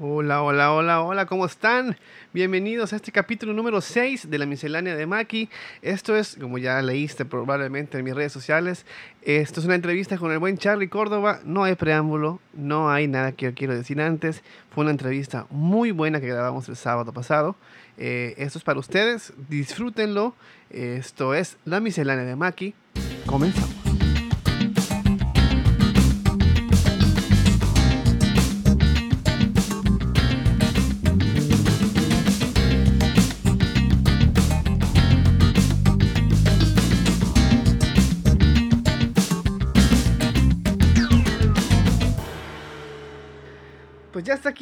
Hola, hola, hola, hola, ¿cómo están? Bienvenidos a este capítulo número 6 de la miscelánea de Maki. Esto es, como ya leíste probablemente en mis redes sociales, esto es una entrevista con el buen Charlie Córdoba. No hay preámbulo, no hay nada que yo quiero decir antes. Fue una entrevista muy buena que grabamos el sábado pasado. Eh, esto es para ustedes, disfrútenlo. Esto es la miscelánea de Maki. Comenzamos.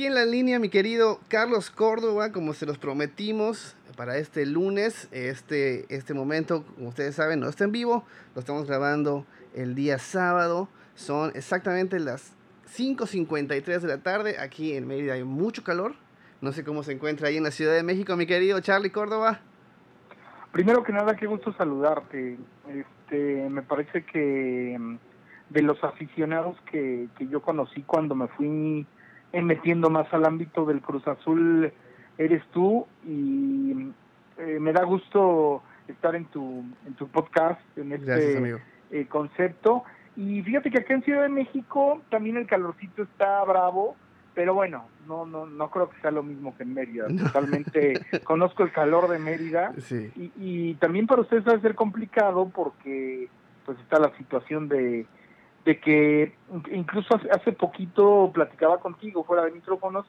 Aquí en la línea mi querido Carlos Córdoba, como se los prometimos para este lunes. Este, este momento, como ustedes saben, no está en vivo, lo estamos grabando el día sábado. Son exactamente las 5.53 de la tarde. Aquí en Mérida hay mucho calor. No sé cómo se encuentra ahí en la Ciudad de México, mi querido Charlie Córdoba. Primero que nada, qué gusto saludarte. Este, me parece que mm, de los aficionados que, que yo conocí cuando me fui metiendo más al ámbito del Cruz Azul eres tú y eh, me da gusto estar en tu en tu podcast en este eh, concepto. Y fíjate que acá en Ciudad de México también el calorcito está bravo pero bueno no no no creo que sea lo mismo que en Mérida. Totalmente conozco el calor de Mérida y, y también para ustedes va a ser complicado porque pues está la situación de de que incluso hace, poquito platicaba contigo fuera de micrófonos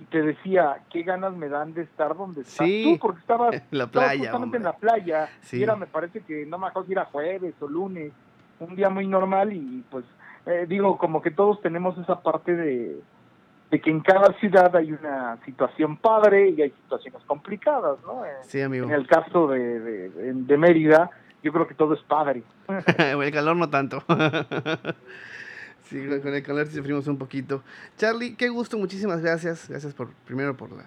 y te decía qué ganas me dan de estar donde estás tú porque estabas, en la playa, justamente en la playa y era me parece que no me acuerdo si era jueves o lunes un día muy normal y pues eh, digo como que todos tenemos esa parte de de que en cada ciudad hay una situación padre y hay situaciones complicadas, ¿no? Sí, amigo. En el caso de, de, de Mérida, yo creo que todo es padre. el calor no tanto. sí, con el calor sufrimos un poquito. Charlie, qué gusto, muchísimas gracias. Gracias por, primero por, la,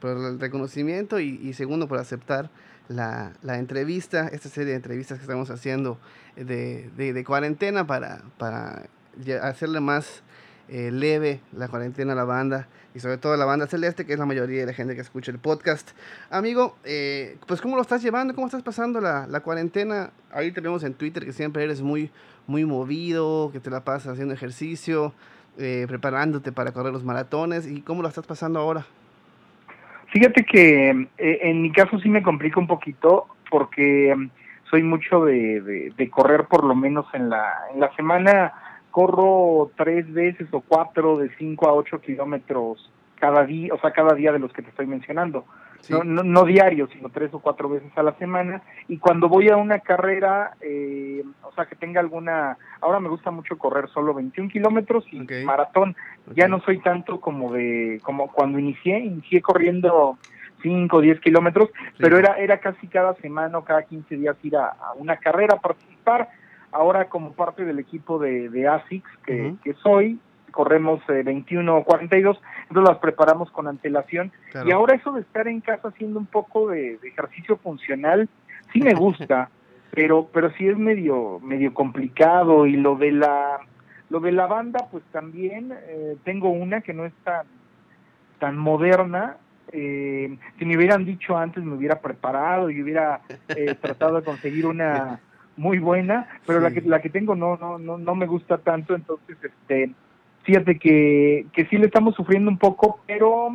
por el reconocimiento y, segundo por aceptar la, la, entrevista, esta serie de entrevistas que estamos haciendo de, de, de cuarentena para, para hacerle más eh, leve la cuarentena a la banda y sobre todo a la banda celeste, que es la mayoría de la gente que escucha el podcast. Amigo, eh, pues ¿cómo lo estás llevando? ¿Cómo estás pasando la, la, cuarentena? Ahí te vemos en Twitter que siempre eres muy, muy movido, que te la pasas haciendo ejercicio, eh, preparándote para correr los maratones. ¿Y cómo lo estás pasando ahora? Fíjate que en mi caso sí me complica un poquito porque soy mucho de, de, de correr por lo menos en la, en la semana corro tres veces o cuatro de cinco a ocho kilómetros cada día, o sea, cada día de los que te estoy mencionando. No, no, no, diario, sino tres o cuatro veces a la semana. Y cuando voy a una carrera, eh, o sea, que tenga alguna... Ahora me gusta mucho correr solo 21 kilómetros y maratón. Ya no soy tanto como de... como cuando inicié, inicié corriendo 5 o 10 kilómetros, pero era, era casi cada semana o cada 15 días ir a, a una carrera a participar ahora como parte del equipo de, de ASICS que, que soy, corremos eh, 21 o 42, entonces las preparamos con antelación. Y ahora eso de estar en casa haciendo un poco de, ejercicio funcional, sí me gusta, pero pero sí es medio medio complicado. Y lo de la lo de la banda pues también eh, tengo una que no es tan tan moderna. Eh, si me hubieran dicho antes me hubiera preparado y hubiera eh, tratado de conseguir una muy buena, pero la que la que tengo no no no no me gusta tanto, entonces este fíjate que que sí le estamos sufriendo un poco, pero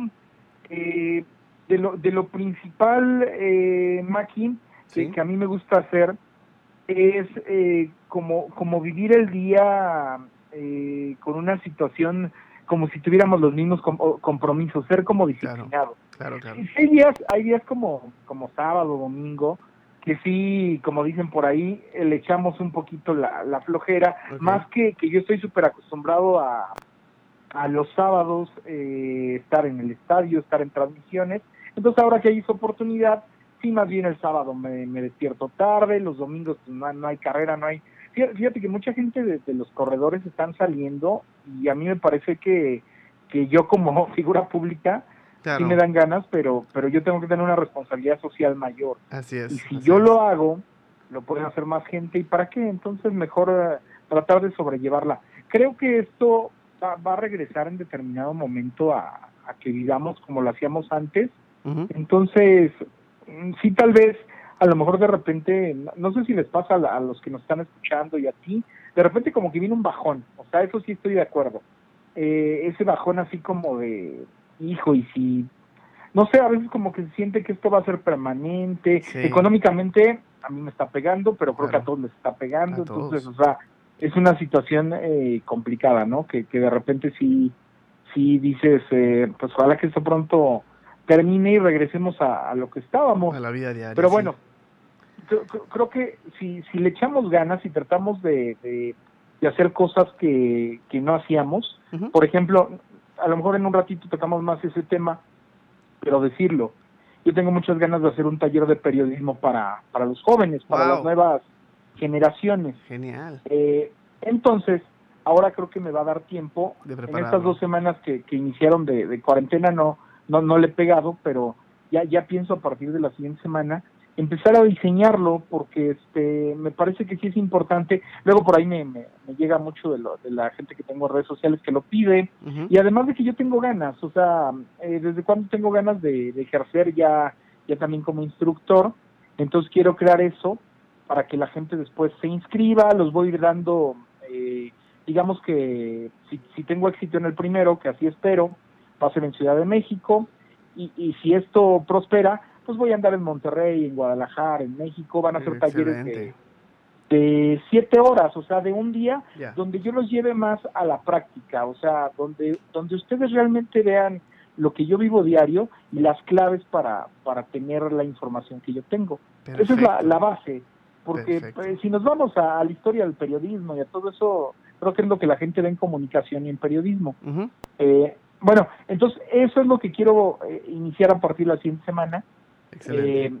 eh, de lo de lo principal eh, Maki, que, a mí me gusta hacer es eh, como como vivir el día eh, con una situación como si tuviéramos los mismos compromisos, ser como disciplinado. Claro, claro, Hay días, hay días como, como sábado, domingo, que sí, como dicen por ahí, le echamos un poquito la, la flojera, más que que yo estoy súper acostumbrado a, a los sábados eh, estar en el estadio, estar en transmisiones, entonces ahora que hay esa oportunidad, sí, más bien el sábado me, me despierto tarde, los domingos pues, no, no, hay carrera, no hay... Fíjate que mucha gente de, de, los corredores están saliendo y a mí me parece que, que yo como figura pública sí me dan ganas, pero, pero yo tengo que tener una responsabilidad social mayor. Así es. Y si yo lo hago, lo puede hacer más gente. ¿Y para qué? Entonces mejor uh, tratar de sobrellevarla. Creo que esto va, va, a regresar en determinado momento a, a a que vivamos como lo hacíamos antes. Entonces, mm, sí, tal vez, a lo mejor de repente, no sé si les pasa a, los que nos están escuchando y a ti, de repente como que viene un bajón, o sea, eso sí estoy de acuerdo. Eh, ese bajón así como de, hijo, y si, no sé, a veces como que se siente que esto va a ser permanente, económicamente a mí me está pegando, pero creo que a todos les está pegando, entonces, o sea, es una situación eh, complicada, ¿no? Que, que de repente sí, sí dices, eh, pues ojalá que esto pronto termine y regresemos a, lo que estábamos. A la vida diaria. Pero bueno, creo, que si, si le echamos ganas y tratamos de, de, hacer cosas que, que no hacíamos, por ejemplo, a lo mejor en un ratito tocamos más ese tema, pero decirlo, yo tengo muchas ganas de hacer un taller de periodismo para, para los jóvenes, para las nuevas generaciones. Genial. Eh, entonces, ahora creo que me va a dar tiempo. en estas dos semanas que, que iniciaron de, de, cuarentena no, no, no le he pegado, pero ya, ya pienso a partir de la siguiente semana empezar a diseñarlo porque este me parece que sí es importante. Luego por ahí me, me, llega mucho de, lo, de la gente que tengo en redes sociales que lo pide. Y además de que yo tengo ganas o sea eh, desde cuando tengo ganas de, ejercer ya ya también como instructor entonces quiero crear eso para que la gente después se inscriba los voy dando eh, digamos que si, si tengo éxito en el primero que así espero va a ser en Ciudad de México y, y si esto prospera pues voy a andar en Monterrey, en Guadalajara, en México, van a ser talleres de, de, siete horas, o sea, de un día, donde yo los lleve más a la práctica, o sea, donde, donde ustedes realmente vean lo que yo vivo diario y las claves para, para tener la información que yo tengo. Esa es la, base, porque pues, si nos vamos a, la historia del periodismo y a todo eso, creo que es lo que la gente ve en comunicación y en periodismo. eh, bueno, entonces eso es lo que quiero eh, iniciar a partir de la siguiente semana eh,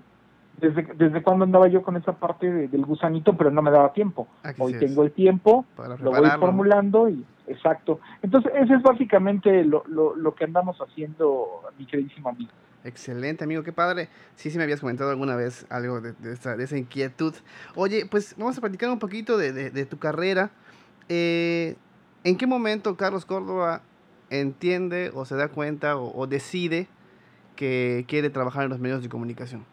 desde, desde cuando andaba yo con esa parte del gusanito, pero no me daba tiempo. Hoy tengo el tiempo, lo voy formulando y exacto. Entonces, ese es básicamente lo, lo, que andamos haciendo, mi queridísimo amigo. Excelente, amigo, qué padre. Sí, sí me habías comentado alguna vez algo de, de, esa, de esa, inquietud. Oye, pues vamos a platicar un poquito de, de tu carrera. Eh, ¿En qué momento Carlos Córdoba entiende o se da cuenta o decide que quiere trabajar en los medios de comunicación?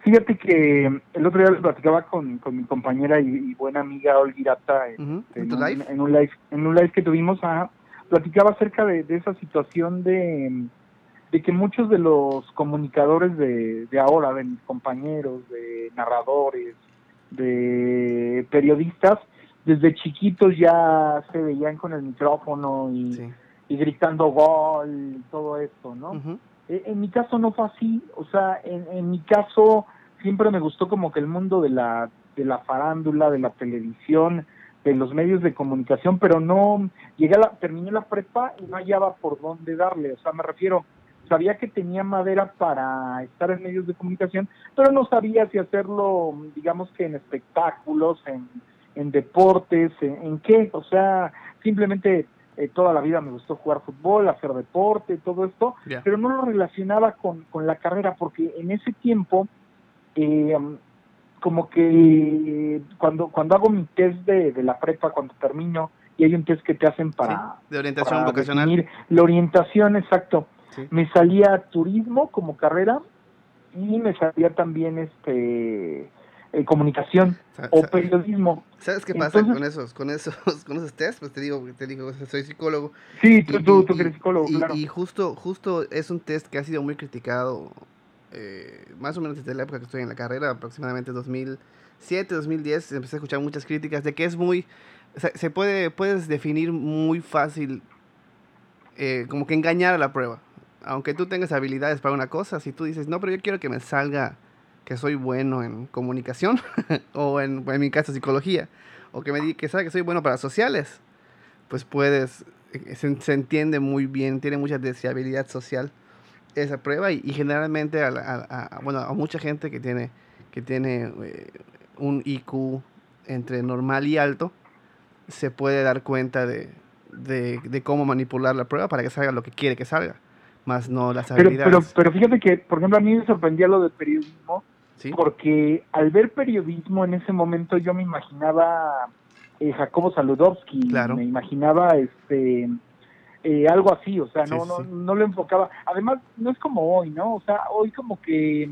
Fíjate que el otro día les platicaba con, con mi compañera y, buena amiga Olguirata en, en, un, live? en, un live que tuvimos, platicaba acerca de, esa situación de, de que muchos de los comunicadores de, de ahora, de mis compañeros, de narradores, de periodistas, desde chiquitos ya se veían con el micrófono y y gritando gol y todo esto, ¿no? Eh, en mi caso no fue así, o sea, en, en mi caso siempre me gustó como que el mundo de la, de la farándula, de la televisión, de los medios de comunicación, pero no, llegué a la, terminé la prepa y no hallaba por dónde darle, o sea, me refiero, sabía que tenía madera para estar en medios de comunicación, pero no sabía si hacerlo, digamos que en espectáculos, en, en deportes, en, en qué, o sea, simplemente eh, toda la vida me gustó jugar fútbol, hacer deporte, todo esto, pero no lo relacionaba con, con, la carrera porque en ese tiempo, eh, como que cuando, cuando hago mi test de, de, la prepa, cuando termino, y hay un test que te hacen para... de orientación vocacional. La orientación, exacto. Me salía turismo como carrera y me salía también este eh, comunicación o periodismo. ¿Sabes qué pasa con esos, con esos, con esos test? Pues te digo, te digo, soy psicólogo. Sí, tú, tú, tú eres psicólogo, y, claro. Y justo, justo es un test que ha sido muy criticado, eh, más o menos desde la época que estoy en la carrera, aproximadamente 2007, 2010, empecé a escuchar muchas críticas de que es muy, se puede, puedes definir muy fácil, eh, como que engañar a la prueba. Aunque tú tengas habilidades para una cosa, si tú dices, no, pero yo quiero que me salga que soy bueno en comunicación o en, en, mi caso psicología o que me diga que sabe que soy bueno para sociales, pues puedes, eh, se, entiende muy bien, tiene mucha deseabilidad social esa prueba y, generalmente a, bueno, a mucha gente que tiene, que tiene eh, un IQ entre normal y alto, se puede dar cuenta de, de, de, cómo manipular la prueba para que salga lo que quiere que salga, más no las habilidades. Pero, pero, pero fíjate que, por ejemplo, a mí me sorprendía lo del periodismo, porque al ver periodismo en ese momento yo me imaginaba eh, Jacobo Saludowski, me imaginaba este eh, algo así, o sea, no, no, no lo enfocaba. Además, no es como hoy, ¿no? O sea, hoy como que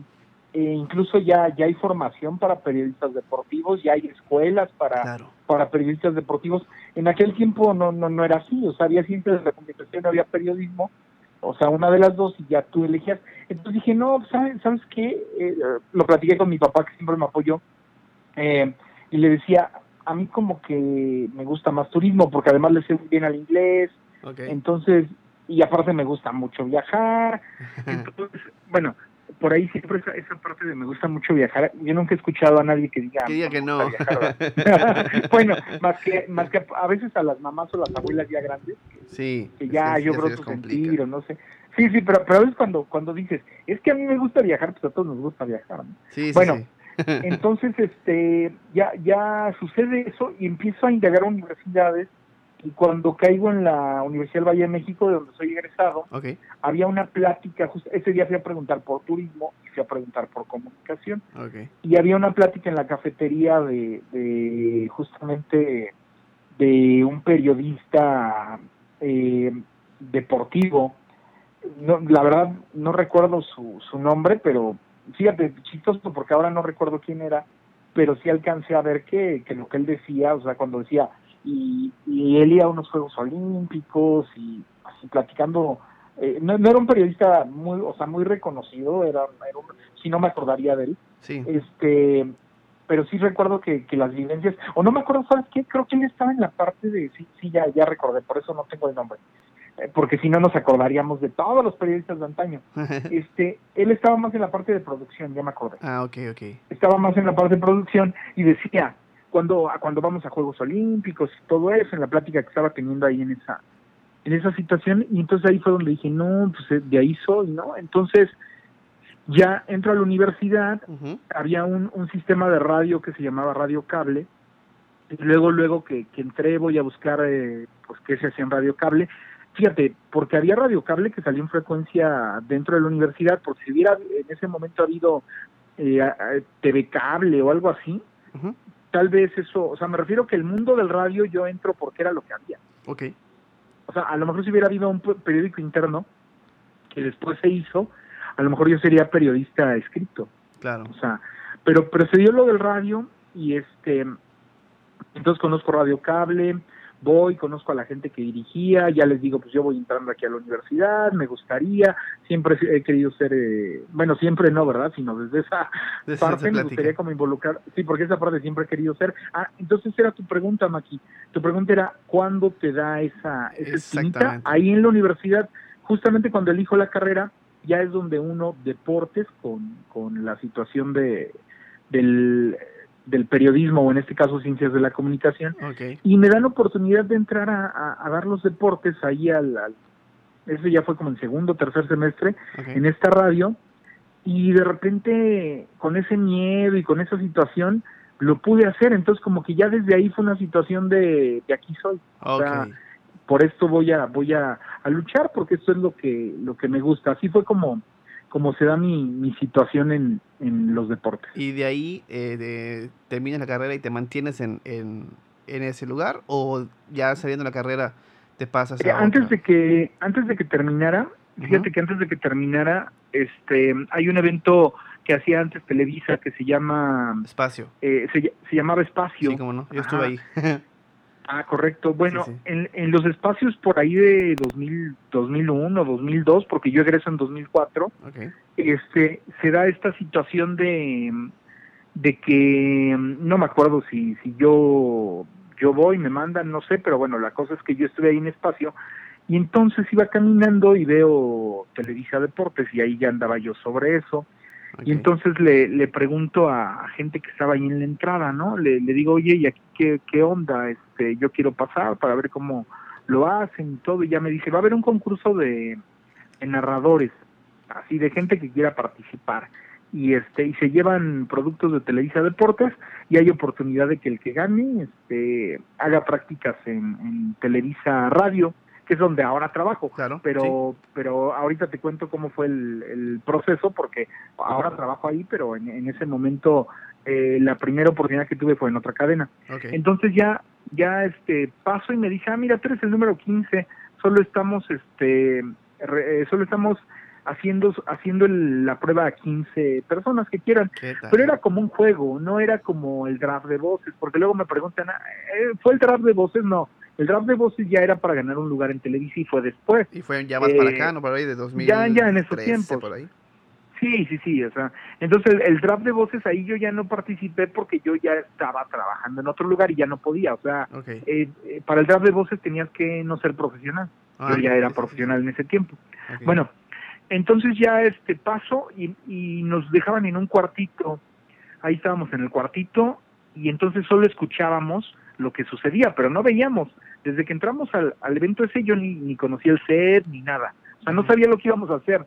eh, incluso ya, ya hay formación para periodistas deportivos, ya hay escuelas para, para periodistas deportivos. En aquel tiempo no, no, no era así, o sea, había ciencias de la comunicación, había periodismo, o sea, una de las dos y ya tú elegías. Entonces dije, no, ¿sabes, ¿sabes qué? Eh, lo platiqué con mi papá, que siempre me apoyó, eh, y le decía, a mí como que me gusta más turismo, porque además le sé muy bien al inglés, entonces, y aparte me gusta mucho viajar, entonces, bueno, por ahí siempre esa, esa parte de me gusta mucho viajar. Yo nunca he escuchado a nadie que diga que, diga que no. bueno, más que más que a veces a las mamás o las abuelas ya grandes, sí, que ya yo creo su sentir o no sé. Sí, sí, pero, pero a veces cuando, cuando dices, es que a mí me gusta viajar, pues a todos nos gusta viajar. Sí, bueno, sí. entonces este ya ya sucede eso y empiezo a integrar universidades y cuando caigo en la Universidad del Valle de México, de donde soy egresado, había una plática, ese día fui a preguntar por turismo y fui a preguntar por comunicación. Y había una plática en la cafetería de, de justamente de un periodista eh, deportivo. No, la verdad no recuerdo su, su nombre, pero fíjate, chistoso porque ahora no recuerdo quién era, pero sí alcancé a ver que, que lo que él decía, o sea, cuando decía y, y él iba a unos Juegos Olímpicos y así platicando. Eh, no, era un periodista muy, o sea, muy reconocido, era, era si no me acordaría de él. Sí. Este, pero sí recuerdo que, que las vivencias, o no me acuerdo, ¿sabes qué? Creo que él estaba en la parte de, sí, sí, ya, ya recordé, por eso no tengo el nombre, eh, porque si no nos acordaríamos de todos los periodistas de antaño. este, él estaba más en la parte de producción, ya me acordé. Ah, ok, ok. Estaba más en la parte de producción y decía, cuando, cuando vamos a Juegos Olímpicos y todo eso, en la plática que estaba teniendo ahí en esa, en esa situación, y entonces ahí fue donde dije, no, pues eh, de ahí soy, ¿no? Entonces, ya entro a la universidad, había un, un sistema de radio que se llamaba Radio Cable, y luego, luego que, que entré voy a buscar, eh, pues, qué se hacía en Radio Cable, fíjate, porque había Radio Cable que salió en frecuencia dentro de la universidad, porque si hubiera en ese momento habido eh, TV Cable o algo así, tal vez eso, o sea, me refiero que el mundo del radio yo entro porque era lo que había. Ok. O sea, a lo mejor si hubiera habido un periódico interno que después se hizo, a lo mejor yo sería periodista escrito. Claro. O sea, pero, pero se dio lo del radio y este, entonces conozco Radio Cable, voy, conozco a la gente que dirigía, ya les digo, pues yo voy entrando aquí a la universidad, me gustaría, siempre he querido ser, eh, bueno, siempre no, ¿verdad? Sino desde esa parte me gustaría como involucrar, sí, porque esa parte siempre he querido ser. Ah, entonces era tu pregunta, Maki, tu pregunta era, ¿cuándo te da esa, esa Ahí en la universidad, justamente cuando elijo la carrera, ya es donde uno, deportes, con, con la situación de del del periodismo o en este caso ciencias de la comunicación y me dan la oportunidad de entrar a, dar los deportes ahí al, eso ya fue como en segundo tercer semestre en esta radio y de repente con ese miedo y con esa situación lo pude hacer. Entonces como que ya desde ahí fue una situación de, de aquí soy. O sea, por esto voy a voy a, a luchar porque esto es lo que lo que me gusta. Así fue como como se da mi, mi situación en, en los deportes. ¿Y de ahí eh, de, terminas la carrera y te mantienes en, en, en, ese lugar o ya saliendo la carrera te pasas a antes de que antes de que terminara fíjate que antes de que terminara este hay un evento que hacía antes Televisa que se llama Espacio. eh, se, se, llamaba Espacio. Sí cómo no yo estuve ahí Ah, correcto. Bueno, En, en, los espacios por ahí de 2000, 2001, 2002, porque yo egreso en 2004, este, se da esta situación de, de que no me acuerdo si, si yo, yo voy, me mandan, no sé, pero bueno, la cosa es que yo estuve ahí en espacio y entonces iba caminando y veo Televisa Deportes y ahí ya andaba yo sobre eso. Y entonces le, le pregunto a, gente que estaba ahí en la entrada, ¿no? Le, digo, oye, ¿y aquí qué, qué onda? Este, yo quiero pasar para ver cómo lo hacen y todo. Y ya me dice, va a haber un concurso de, narradores, así de gente que quiera participar. Y este y se llevan productos de Televisa Deportes y hay oportunidad de que el que gane este haga prácticas en Televisa Radio que es donde ahora trabajo. Claro, pero, pero ahorita te cuento cómo fue el, proceso, porque ahora trabajo ahí, pero en, ese momento eh, la primera oportunidad que tuve fue en otra cadena. Entonces ya, ya este paso y me dice, ah, mira, tú eres el número 15, solo estamos, este, re- eh, solo estamos haciendo haciendo el- la prueba a 15 personas que quieran. Pero era como un juego, no era como el draft de voces, porque luego me preguntan, "Ah, eh, ¿fue el draft de voces? No, el draft de voces ya era para ganar un lugar en Televisa y fue después. Y fue ya más para eh, acá, ¿no? Por ahí de 2000. ya- ya en esos tiempos. Por ahí. Sí, sí, sí, o sea, entonces el, el draft de voces ahí yo ya no participé porque yo ya estaba trabajando en otro lugar y ya no podía, o sea, eh, eh, para el draft de voces tenías que no ser profesional, Ah, yo ya sí, era sí, sí, profesional en ese tiempo. Bueno, entonces ya este paso y, y nos dejaban en un cuartito, ahí estábamos en el cuartito y entonces solo escuchábamos lo que sucedía, pero no veíamos. Desde que entramos al, al evento ese yo ni, ni conocía el set ni nada, o sea, no sabía lo que íbamos a hacer.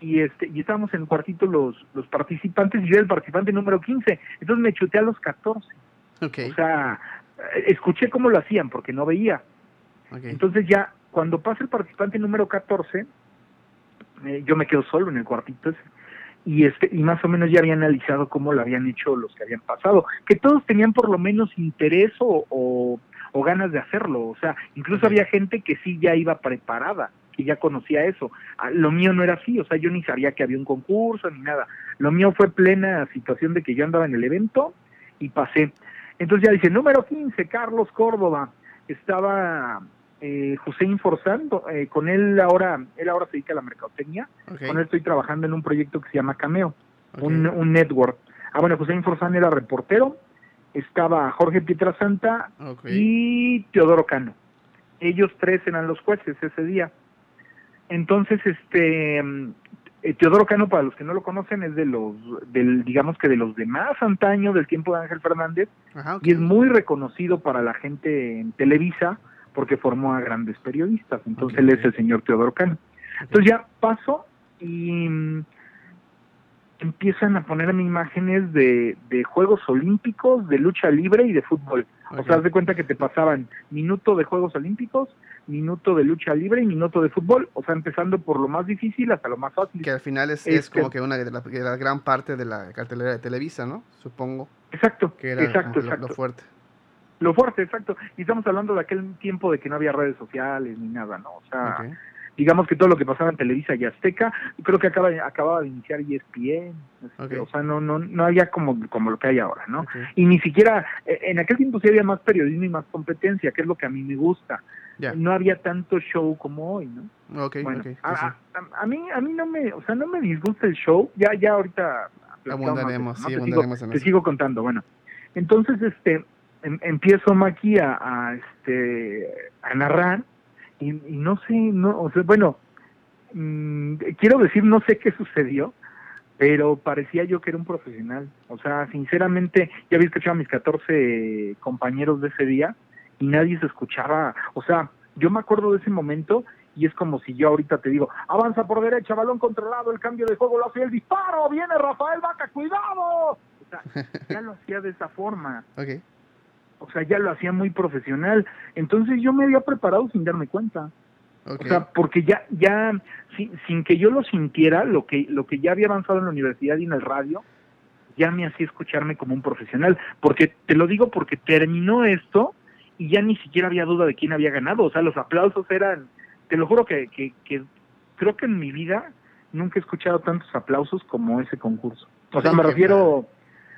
Y este y estábamos en el cuartito los, los participantes y yo era el participante número 15, entonces me chuté a los 14. Ok. O sea, escuché cómo lo hacían porque no veía. ok. Entonces ya, cuando pasa el participante número 14, eh, yo me quedo solo en el cuartito ese. Y, este, y más o menos ya había analizado cómo lo habían hecho los que habían pasado, que todos tenían por lo menos interés o, o, o ganas de hacerlo, o sea, incluso había gente que sí ya iba preparada, que ya conocía eso. Ah, Lo mío no era así, o sea, yo ni sabía que había un concurso ni nada. Lo mío fue plena situación de que yo andaba en el evento y pasé. Entonces ya dice, número 15, Carlos Córdoba. Estaba eh, Hussein Forzando, eh, con él ahora, él ahora se dedica a la mercadotecnia, con él estoy trabajando en un proyecto que se llama Cameo, un, un network. Ah, bueno, Hussein Forzán era reportero, estaba Jorge Pietrasanta y Teodoro Cano. Ellos tres eran los jueces ese día. Entonces, este mm, eh, Teodoro Cano, para los que no lo conocen, es de los, del, digamos que de los de más antaño del tiempo de Ángel Fernández, Ajá, y es muy reconocido para la gente en Televisa porque formó a grandes periodistas. Entonces él es el señor Teodoro Cano. Entonces ya paso y mm, empiezan a ponerme imágenes de, de Juegos Olímpicos, de lucha libre y de fútbol. O sea, haz de cuenta que te pasaban minuto de Juegos Olímpicos, minuto de lucha libre y minuto de fútbol. O sea, empezando por lo más difícil hasta lo más fácil. Que al final es, es Este- como que una de la, de la gran parte de la cartelera de Televisa, ¿no? Supongo Exacto, que era exacto, lo- exacto. lo fuerte. Lo fuerte, exacto. Y estamos hablando de aquel tiempo de que no había redes sociales ni nada, ¿no? O sea. Digamos que todo lo que pasaba en Televisa y Azteca, creo que acaba, acababa de iniciar E ESPN, este, Ok. o sea, no, no, no había como, como lo que hay ahora, ¿no? Y ni siquiera, eh, en aquel tiempo sí había más periodismo y más competencia, que es lo que a mí me gusta. Ya. No había tanto show como hoy, ¿no? Ok, bueno, a, a- a- mí, a mí no me, o sea, no me disgusta el show, ya, ya ahorita Abundaremos, eso, ¿no? sí, te, abundaremos sigo, en te eso. sigo contando, bueno. Entonces, este, em- empiezo Maki a, a, este, a narrar y, y no sé, no, o sea, bueno, mm, quiero decir, no sé qué sucedió, pero parecía yo que era un profesional. O sea, sinceramente, ya había escuchado a mis 14 compañeros de ese día y nadie se escuchaba. O sea, yo me acuerdo de ese momento y es como si yo ahorita te digo, avanza por derecha, balón controlado, el cambio de juego lo hace el disparo, viene Rafael Vaca, cuidado. O sea, ya lo hacía de esa forma. Ok. O sea, ya lo hacía muy profesional. Entonces yo me había preparado sin darme cuenta. O sea, porque ya, ya, sin, sin que yo lo sintiera, lo que, lo que ya había avanzado en la universidad y en el radio, ya me hacía escucharme como un profesional. Porque, te lo digo porque terminó esto y ya ni siquiera había duda de quién había ganado. O sea, los aplausos eran, te lo juro que, que, que creo que en mi vida nunca he escuchado tantos aplausos como ese concurso. O sea, Sí, me refiero,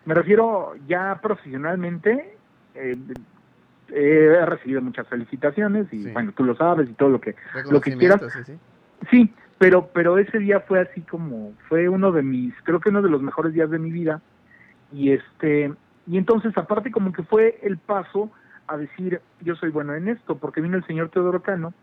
me refiero ya profesionalmente, eh, he recibido muchas felicitaciones y Sí. bueno, tú lo sabes y todo lo que lo que Reconocimiento, sí, sí. Sí, pero pero ese día fue así como fue uno de mis, creo que uno de los mejores días de mi vida y este y entonces aparte como que fue el paso a decir yo soy bueno en esto porque vino el señor Teodoro Cano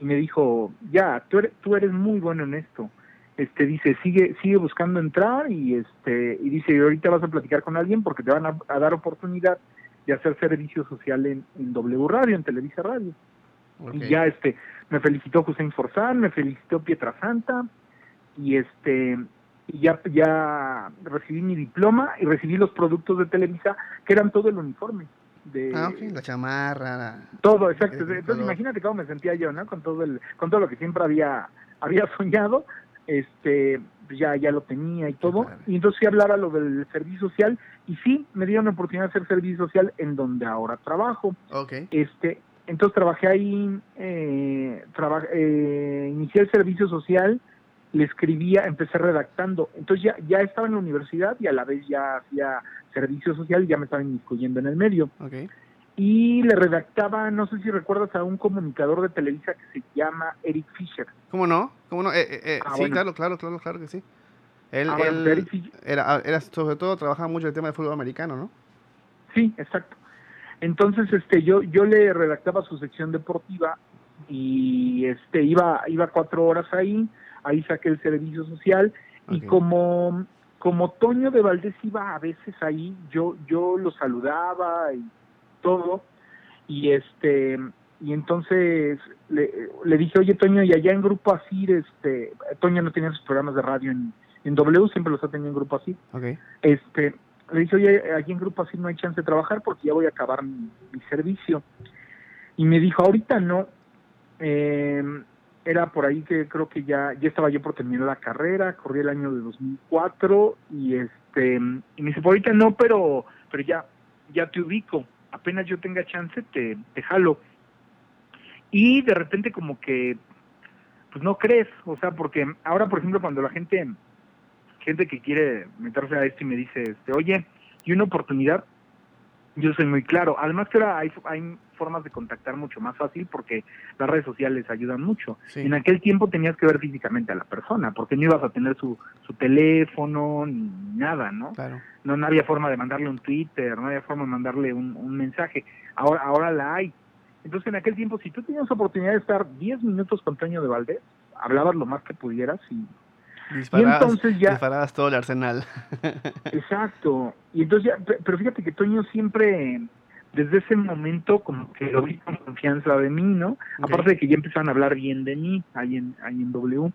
y me dijo ya tú eres, tú eres muy bueno en esto este dice sigue sigue buscando entrar y este y dice ahorita vas a platicar con alguien porque te van a, a dar oportunidad de hacer servicio social en, en W Radio en Televisa Radio y ya este me felicitó Hussein Forzán, me felicitó Pietrasanta y este y ya ya recibí mi diploma y recibí los productos de Televisa que eran todo el uniforme de Ah, ok. La chamarra. la- todo exacto entonces color. imagínate cómo me sentía yo no con todo el con todo lo que siempre había había soñado este ya ya lo tenía y todo. y entonces fui a hablar a lo del servicio social y sí me dieron la oportunidad de hacer servicio social en donde ahora trabajo. Este entonces trabajé ahí, eh, eh, inicié el servicio social, le escribía, empecé redactando. Entonces ya, ya estaba en la universidad y a la vez ya hacía servicio social y ya me estaba inmiscuyendo en el medio. Y le redactaba, no sé si recuerdas, a un comunicador de Televisa que se llama Eric Fisher. ¿Cómo no? ¿Cómo no? Eh, eh, ah, sí, claro, claro, claro, claro que sí. Él, ah, era, era, sobre todo, trabajaba mucho el tema de fútbol americano, ¿no? Sí, exacto. Entonces, este, yo, yo le redactaba su sección deportiva y este iba, iba cuatro horas ahí, ahí saqué el servicio social y como, como Toño de Valdés iba a veces ahí, yo, yo lo saludaba y todo, y este, y entonces le, le dije, oye Toño, y allá en Grupo Asir, este, Toño no tenía sus programas de radio en, en W, siempre los ha tenido en Grupo Asir, este, le dije, oye, allí en Grupo Asir no hay chance de trabajar porque ya voy a acabar mi, servicio. Y me dijo, ahorita no. Eh, era por ahí que creo que ya ya estaba yo por terminar la carrera, corrí el año de 2004 y este y me dice, por ahorita no, pero pero ya ya te ubico, apenas yo tenga chance te, te jalo. Y de repente como que pues no crees, o sea, porque ahora por ejemplo cuando la gente gente que quiere meterse a esto y me dice, este, "Oye, y una oportunidad", yo soy muy claro. Además que ahora hay, hay formas de contactar mucho más fácil porque las redes sociales ayudan mucho. En aquel tiempo tenías que ver físicamente a la persona porque no ibas a tener su, su teléfono ni nada, ¿no? No, no había forma de mandarle un Twitter, no había forma de mandarle un, un mensaje. Ahora, ahora la hay. Entonces en aquel tiempo, si tú tenías oportunidad de estar 10 minutos con Toño de Valdés, hablabas lo más que pudieras y y entonces ya... Disparabas todo el arsenal. exacto. Y entonces ya, pero fíjate que Toño siempre, desde ese momento, como que lo vi con confianza de mí, ¿no? Aparte de que ya empezaron a hablar bien de mí, ahí en, ahí en W.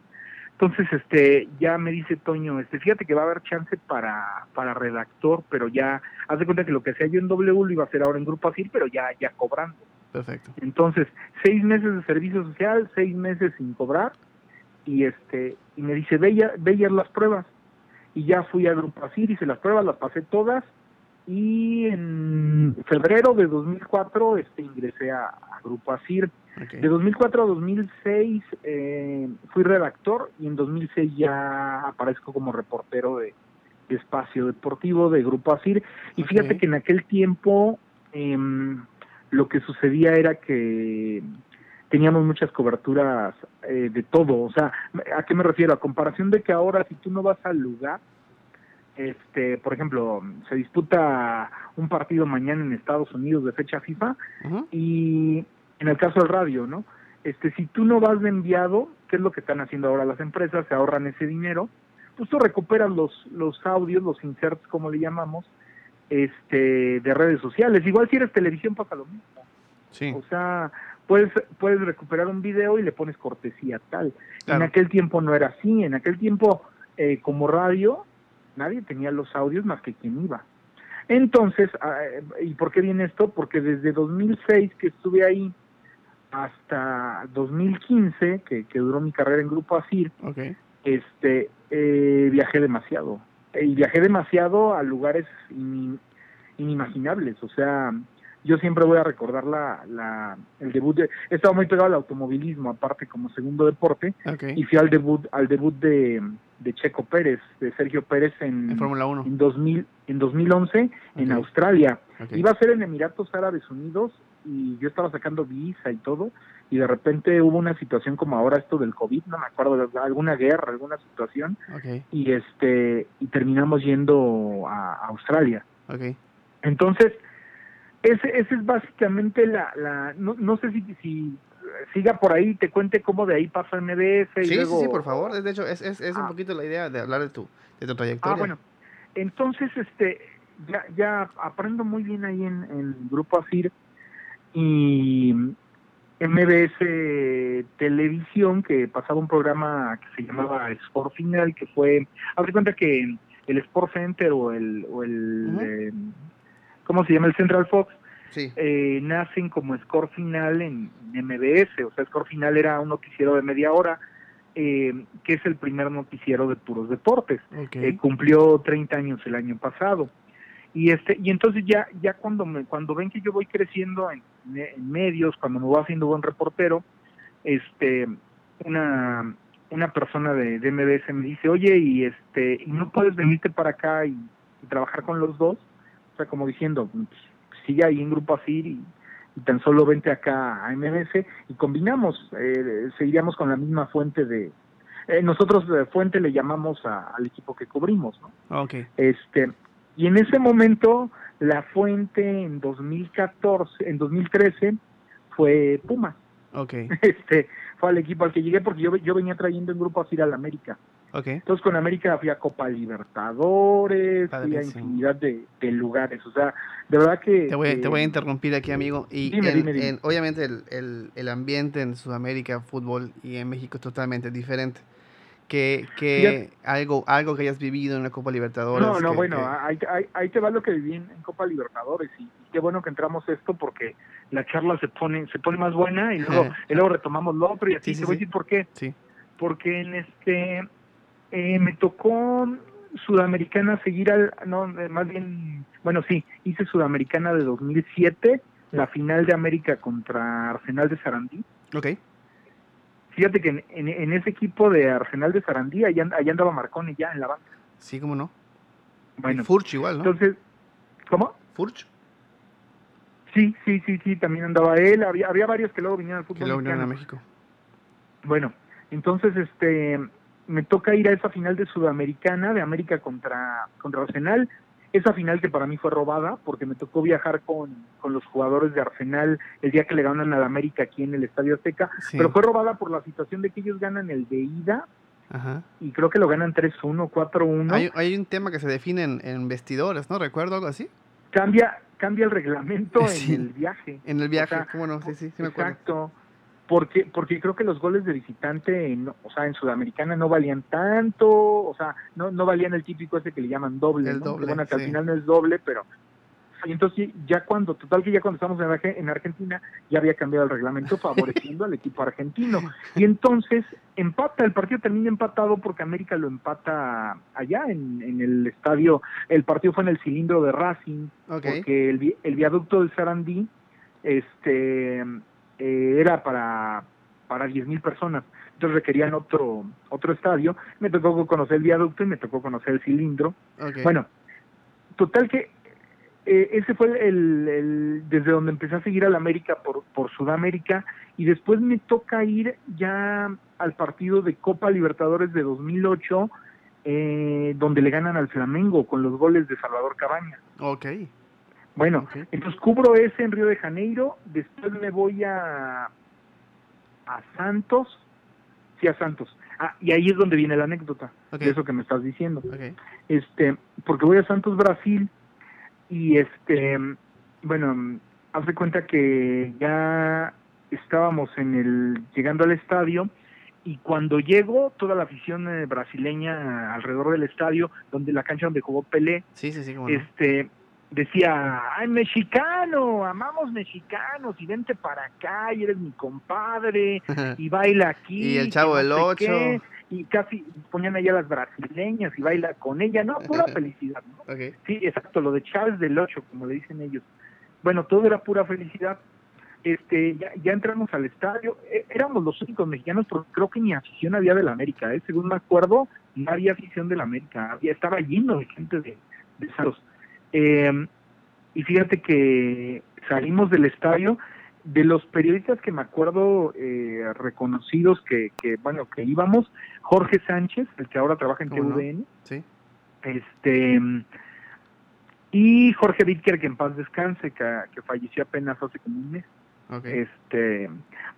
Entonces, este, ya me dice Toño, este, fíjate que va a haber chance para, para redactor, pero ya, haz de cuenta que lo que hacía yo en W lo iba a hacer ahora en Grupo Asir, pero ya, ya cobrando. Perfecto. Entonces, seis meses de servicio social, seis meses sin cobrar, y este y me dice ve ya, las pruebas y ya fui a Grupo Asir hice las pruebas las pasé todas y en febrero de 2004 este ingresé a, Grupo Asir. De 2004 a 2006 eh, fui redactor y en 2006 ya aparezco como reportero de, espacio deportivo de Grupo Asir. Y fíjate que en aquel tiempo em, lo que sucedía era que teníamos muchas coberturas eh, de todo. O sea, ¿a qué me refiero? A comparación de que ahora si tú no vas al lugar, este, por ejemplo, se disputa un partido mañana en Estados Unidos de fecha FIFA y en el caso del radio, ¿no? Este, si tú no vas de enviado, ¿qué es lo que están haciendo ahora las empresas? Se ahorran ese dinero, pues tú recuperas los los audios, los inserts como le llamamos, este, de redes sociales. Igual si eres televisión pasa lo mismo. Sí. O sea, puedes, puedes recuperar un video y le pones cortesía tal. En aquel tiempo no era así, en aquel tiempo eh, como radio nadie tenía los audios más que quien iba. Entonces, ah, ¿y por qué viene esto? Porque desde 2006 que estuve ahí hasta 2015, que, que duró mi carrera en Grupo Asir, este, eh, viajé demasiado. Y viajé demasiado a lugares inimaginables. O sea, yo siempre voy a recordar la, la, el debut de, he estado muy pegado al automovilismo aparte como segundo deporte y fui al debut al debut de, de Checo Pérez de Sergio Pérez en, en Fórmula 1 en 2000 en 2011 en Australia. Iba a ser en Emiratos Árabes Unidos y yo estaba sacando visa y todo y de repente hubo una situación como ahora esto del covid no me acuerdo de alguna guerra alguna situación y este y terminamos yendo a, a Australia. Entonces ese, ese es básicamente la, la no, no sé si, si siga por ahí, te cuente cómo de ahí pasa MBS. Y sí, luego... sí, por favor. De hecho, es, es, es un ah. poquito la idea de hablar de tu, de tu trayectoria. Ah, bueno. Entonces, este, ya, ya aprendo muy bien ahí en, el Grupo ASIR y MBS Televisión, que pasaba un programa que se llamaba Sport Final, que fue, abre cuenta que el Sport Center o el, o el ¿cómo se llama? El Central Fox, eh, nacen como score final en, MBS, o sea, score final era un noticiero de media hora, eh, que es el primer noticiero de puros deportes. Eh, cumplió 30 años el año pasado. Y este y entonces ya ya cuando me, cuando ven que yo voy creciendo en, en medios, cuando me voy haciendo buen reportero, este, una, una persona de, de MBS me dice, oye, y este, ¿y no puedes venirte para acá y, trabajar con los dos? Sea, como diciendo, sigue ahí en Grupo Asir y, tan solo vente acá a MBS y combinamos, eh, seguiríamos con la misma fuente de, eh, nosotros de fuente le llamamos al equipo que cubrimos, ¿no? Okay. Este, y en ese momento la fuente en 2014, en 2013 fue Puma. Okay. Este, fue al equipo al que llegué porque yo, yo venía trayendo en grupo a ir al América. Okay. Entonces con América fui a Copa Libertadores, fui a infinidad de, lugares. O sea, de verdad que... Te voy, te voy a interrumpir aquí, amigo. Y obviamente el, el, el, ambiente en Sudamérica, fútbol, y en México es totalmente diferente que, que algo algo que hayas vivido en la Copa Libertadores. No, no, bueno, Ahí, ahí, te va lo que viví en, Copa Libertadores y, qué bueno que entramos esto porque la charla se pone se pone más buena y luego, y luego retomamos lo otro y así te voy a decir por qué. Sí. Porque en este eh, me tocó Sudamericana seguir al, no, más bien, bueno, sí, hice Sudamericana de 2007, la final de América contra Arsenal de Sarandí. Okay Fíjate que en, ese equipo de Arsenal de Sarandí, allá, andaba Marconi ya en la banca. Sí, cómo no. Bueno, Furch igual, ¿no? Entonces, ¿cómo? Furch. Sí, sí, sí, sí, también andaba él. Había, había varios que luego vinieron al fútbol. Que luego vinieron a México. Bueno, entonces, este, me toca ir a esa final de Sudamericana, de América contra, contra Arsenal esa final que para mí fue robada porque me tocó viajar con, con los jugadores de Arsenal el día que le ganan al América aquí en el Estadio Azteca, pero fue robada por la situación de que ellos ganan el de ida y creo que lo ganan 3-1, 4-1. Hay, hay un tema que se define en, vestidores, ¿no? ¿Recuerdo algo así? Cambia cambia el reglamento en el viaje. En el viaje, ¿cómo no? Sí, sí, sí me acuerdo. Exacto porque porque creo que los goles de visitante en, o sea en sudamericana no valían tanto o sea no no valían el típico ese que le llaman doble, el doble bueno que al final no es doble pero y entonces ya cuando total que ya cuando estamos en, en Argentina ya había cambiado el reglamento favoreciendo al equipo argentino. Y entonces empata el partido termina empatado porque América lo empata allá en, en el estadio el partido fue en el cilindro de Racing porque el, el viaducto del Sarandí este eh, era para, para 10.000 personas. Entonces requerían otro, otro estadio. Me tocó conocer el viaducto y me tocó conocer el cilindro. Bueno, total que eh, ese fue el, desde donde empecé a seguir al América por, por Sudamérica y después me toca ir ya al partido de Copa Libertadores de 2008 eh, donde le ganan al Flamengo con los goles de Salvador Cabaña. Ok. Bueno, entonces cubro ese en Río de Janeiro, después me voy a, a Santos, sí, a Santos. Ah, y ahí es donde viene la anécdota de eso que me estás diciendo. Este, porque voy a Santos, Brasil, y este, bueno, haz de cuenta que ya estábamos en el, llegando al estadio, y cuando llego, toda la afición eh, brasileña alrededor del estadio, donde la cancha donde jugó Pelé, sí, sí, sí, este, decía, ay, mexicano, amamos mexicanos, y vente para acá, y eres mi compadre, y baila aquí. y el chavo del ocho. y casi ponían allá las brasileñas y baila con ella, ¿no? Pura felicidad, ¿no? Sí, exacto, lo de Chávez del ocho, como le dicen ellos. Bueno, todo era pura felicidad. Este, ya, ya entramos al estadio, e, éramos los únicos mexicanos, pero creo que ni afición había de la América, ¿eh? según me acuerdo, no había afición de la América, había, estaba lleno de gente de, de eh, y fíjate que salimos del estadio, de los periodistas que me acuerdo eh, reconocidos que, que, bueno, que íbamos, Jorge Sánchez, el que ahora trabaja en TVN, sí. este y Jorge Víctor, que en paz descanse, que, falleció apenas hace como un mes. Este,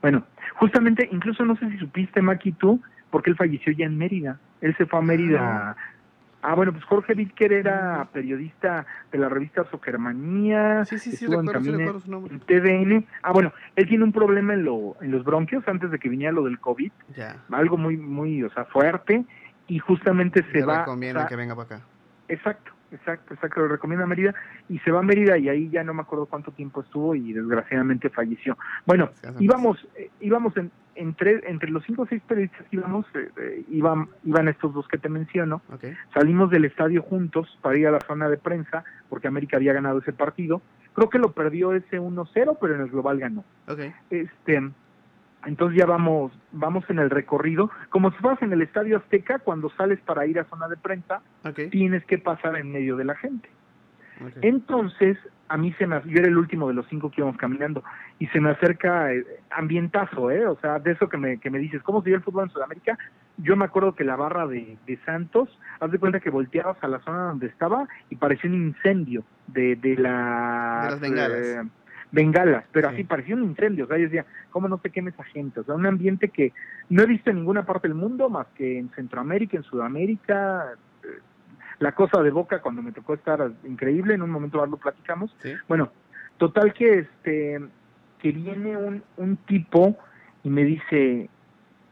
bueno, justamente, incluso no sé si supiste, Maki, tú, porque él falleció ya en Mérida. Él se fue a Mérida ah. Ah, bueno, pues Jorge Víquer era periodista de la revista Sogermanía. Sí, sí, sí, recuerdo, en, su nombre. TVN. Ah, bueno, él tiene un problema en, lo, en los bronquios antes de que viniera lo del COVID. Ya. Algo muy, muy, o sea, fuerte. Y justamente se va. conviene que venga para acá. Exacto. Exacto, exacto, lo recomienda Mérida y se va a Mérida y ahí ya no me acuerdo cuánto tiempo estuvo y desgraciadamente falleció. Bueno, íbamos, eh, íbamos en, entre, entre los cinco o seis periodistas íbamos, eh, eh, iban, iban estos dos que te menciono, salimos del estadio juntos para ir a la zona de prensa porque América había ganado ese partido, creo que lo perdió ese 1-0, pero en el global ganó. Este, entonces ya vamos, vamos en el recorrido. Como si vas en el Estadio Azteca, cuando sales para ir a zona de prensa, tienes que pasar en medio de la gente. Entonces, a mí se me, yo era el último de los cinco que íbamos caminando, y se me acerca eh, ambientazo, ¿eh? O sea, de eso que me, que me dices, ¿cómo se dio el fútbol en Sudamérica? Yo me acuerdo que la barra de, de Santos, haz de cuenta que volteabas a la zona donde estaba y parecía un incendio de, de la... De las bengalas. Eh, bengalas, pero así parecía un incendio, o sea, yo decía, ¿cómo no se queme esa gente? O sea, un ambiente que no he visto en ninguna parte del mundo, más que en Centroamérica, en Sudamérica, eh, la cosa de Boca cuando me tocó estar increíble, en un momento más lo platicamos. Bueno, total que este que viene un, un tipo y me dice,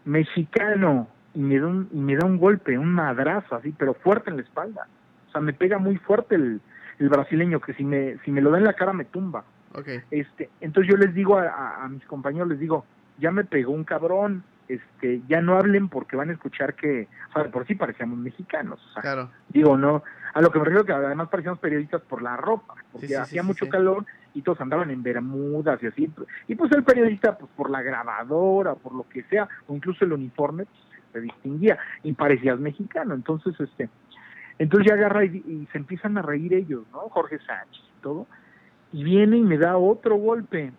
mexicano, y me da un, y me da un golpe, un madrazo así, pero fuerte en la espalda. O sea, me pega muy fuerte el, el brasileño, que si me, si me lo da en la cara me tumba. Okay. Este, entonces yo les digo a, mis compañeros, les digo, ya me pegó un cabrón, este, ya no hablen porque van a escuchar que, o sea, por sí parecíamos mexicanos. claro. Digo, no, a lo que me refiero que además parecíamos periodistas por la ropa, porque hacía mucho calor y todos andaban en bermudas y así. Y pues el periodista, pues por la grabadora, por lo que sea, o incluso el uniforme, pues, se distinguía y parecías mexicano. Entonces, este, entonces ya agarra y, y se empiezan a reír ellos, ¿no? Jorge Sánchez y todo y viene y me da otro golpe.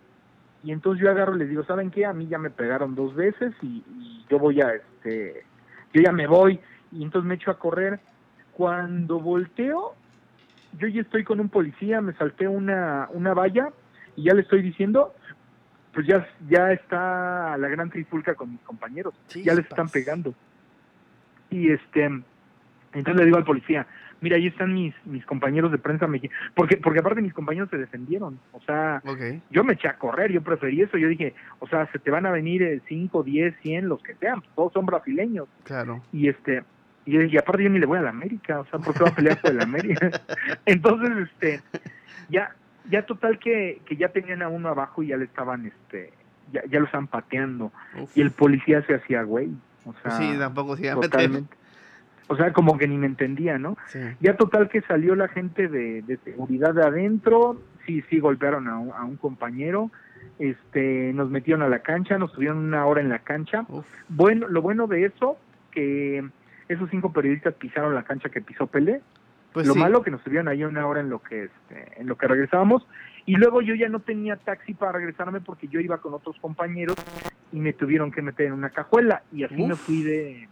Y entonces yo agarro y les digo, ¿saben qué? A mí ya me pegaron dos veces y, yo voy a, este, yo ya me voy. Y entonces me echo a correr. Cuando volteo, yo ya estoy con un policía, me salté una, una valla y ya le estoy diciendo, pues ya, ya está la gran trifulca con mis compañeros, ya les están pegando. Y este, entonces le digo al policía, mira, ahí están mis, mis compañeros de prensa mexicanos, porque, porque aparte mis compañeros se defendieron, o sea, yo me eché a correr, yo preferí eso, yo dije, o sea, se te van a venir 5, 10, 100, los que sean, todos son brasileños. Claro. Y este, y, aparte yo ni le voy a la América, o sea, ¿por qué va a pelear por el América? Entonces, este, ya, ya total que, que ya tenían a uno abajo y ya le estaban, este, ya, ya lo estaban pateando, y el policía se hacía güey, o sea, sí, tampoco se totalmente. O sea, como que ni me entendía, ¿no? Ya total que salió la gente de, de seguridad de adentro, sí, sí golpearon a un, a un, compañero, este, nos metieron a la cancha, nos tuvieron una hora en la cancha. Bueno, lo bueno de eso, que esos cinco periodistas pisaron la cancha que pisó Pelé. Pues lo malo que nos tuvieron ahí una hora en lo que este, en lo que regresábamos y luego yo ya no tenía taxi para regresarme porque yo iba con otros compañeros y me tuvieron que meter en una cajuela y así me fui de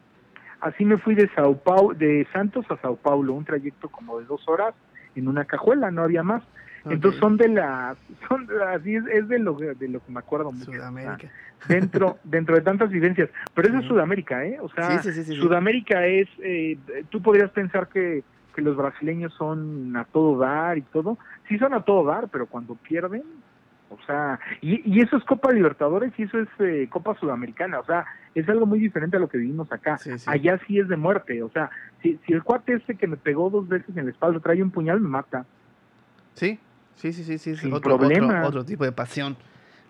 Así me fui de Sao Paulo, de Santos a Sao Paulo, un trayecto como de dos horas en una cajuela, no había más. Entonces son de las, son así es, de lo de lo que me acuerdo mucho. Sudamérica. dentro, dentro de tantas vivencias. Pero eso es Sudamérica, ¿eh? O sea, Sudamérica es, eh, tú podrías pensar que, que los brasileños son a todo dar y todo. Sí son a todo dar, pero cuando pierden, o sea, y, y eso es Copa Libertadores y eso es eh, Copa Sudamericana, o sea, es algo muy diferente a lo que vivimos acá. Allá sí es de muerte, o sea, si, si el cuate este que me pegó dos veces en la espalda trae un puñal, me mata. Sí, sí, sí, sí, sí. Sin otro, problema. Otro, tipo de pasión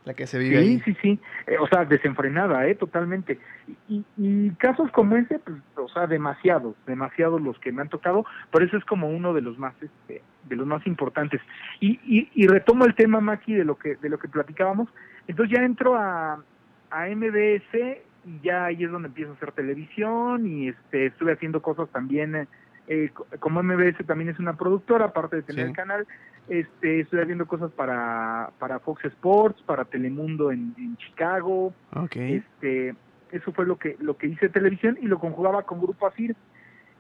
la que se vive sí, ahí. Sí, sí, eh, o sea, desenfrenada, ¿eh? Totalmente. Y, y, casos como ese, pues, o sea, demasiados, demasiados los que me han tocado, pero eso es como uno de los más, este, de los más importantes. Y, y, y retomo el tema, Maki, de lo que, de lo que platicábamos. Entonces ya entro a, a MBS y ya ahí es donde empiezo a hacer televisión y este estuve haciendo cosas también eh, como MBS también es una productora aparte de tener el canal este estoy haciendo cosas para para Fox Sports para Telemundo en, Chicago este eso fue lo que lo que hice televisión y lo conjugaba con Grupo Asir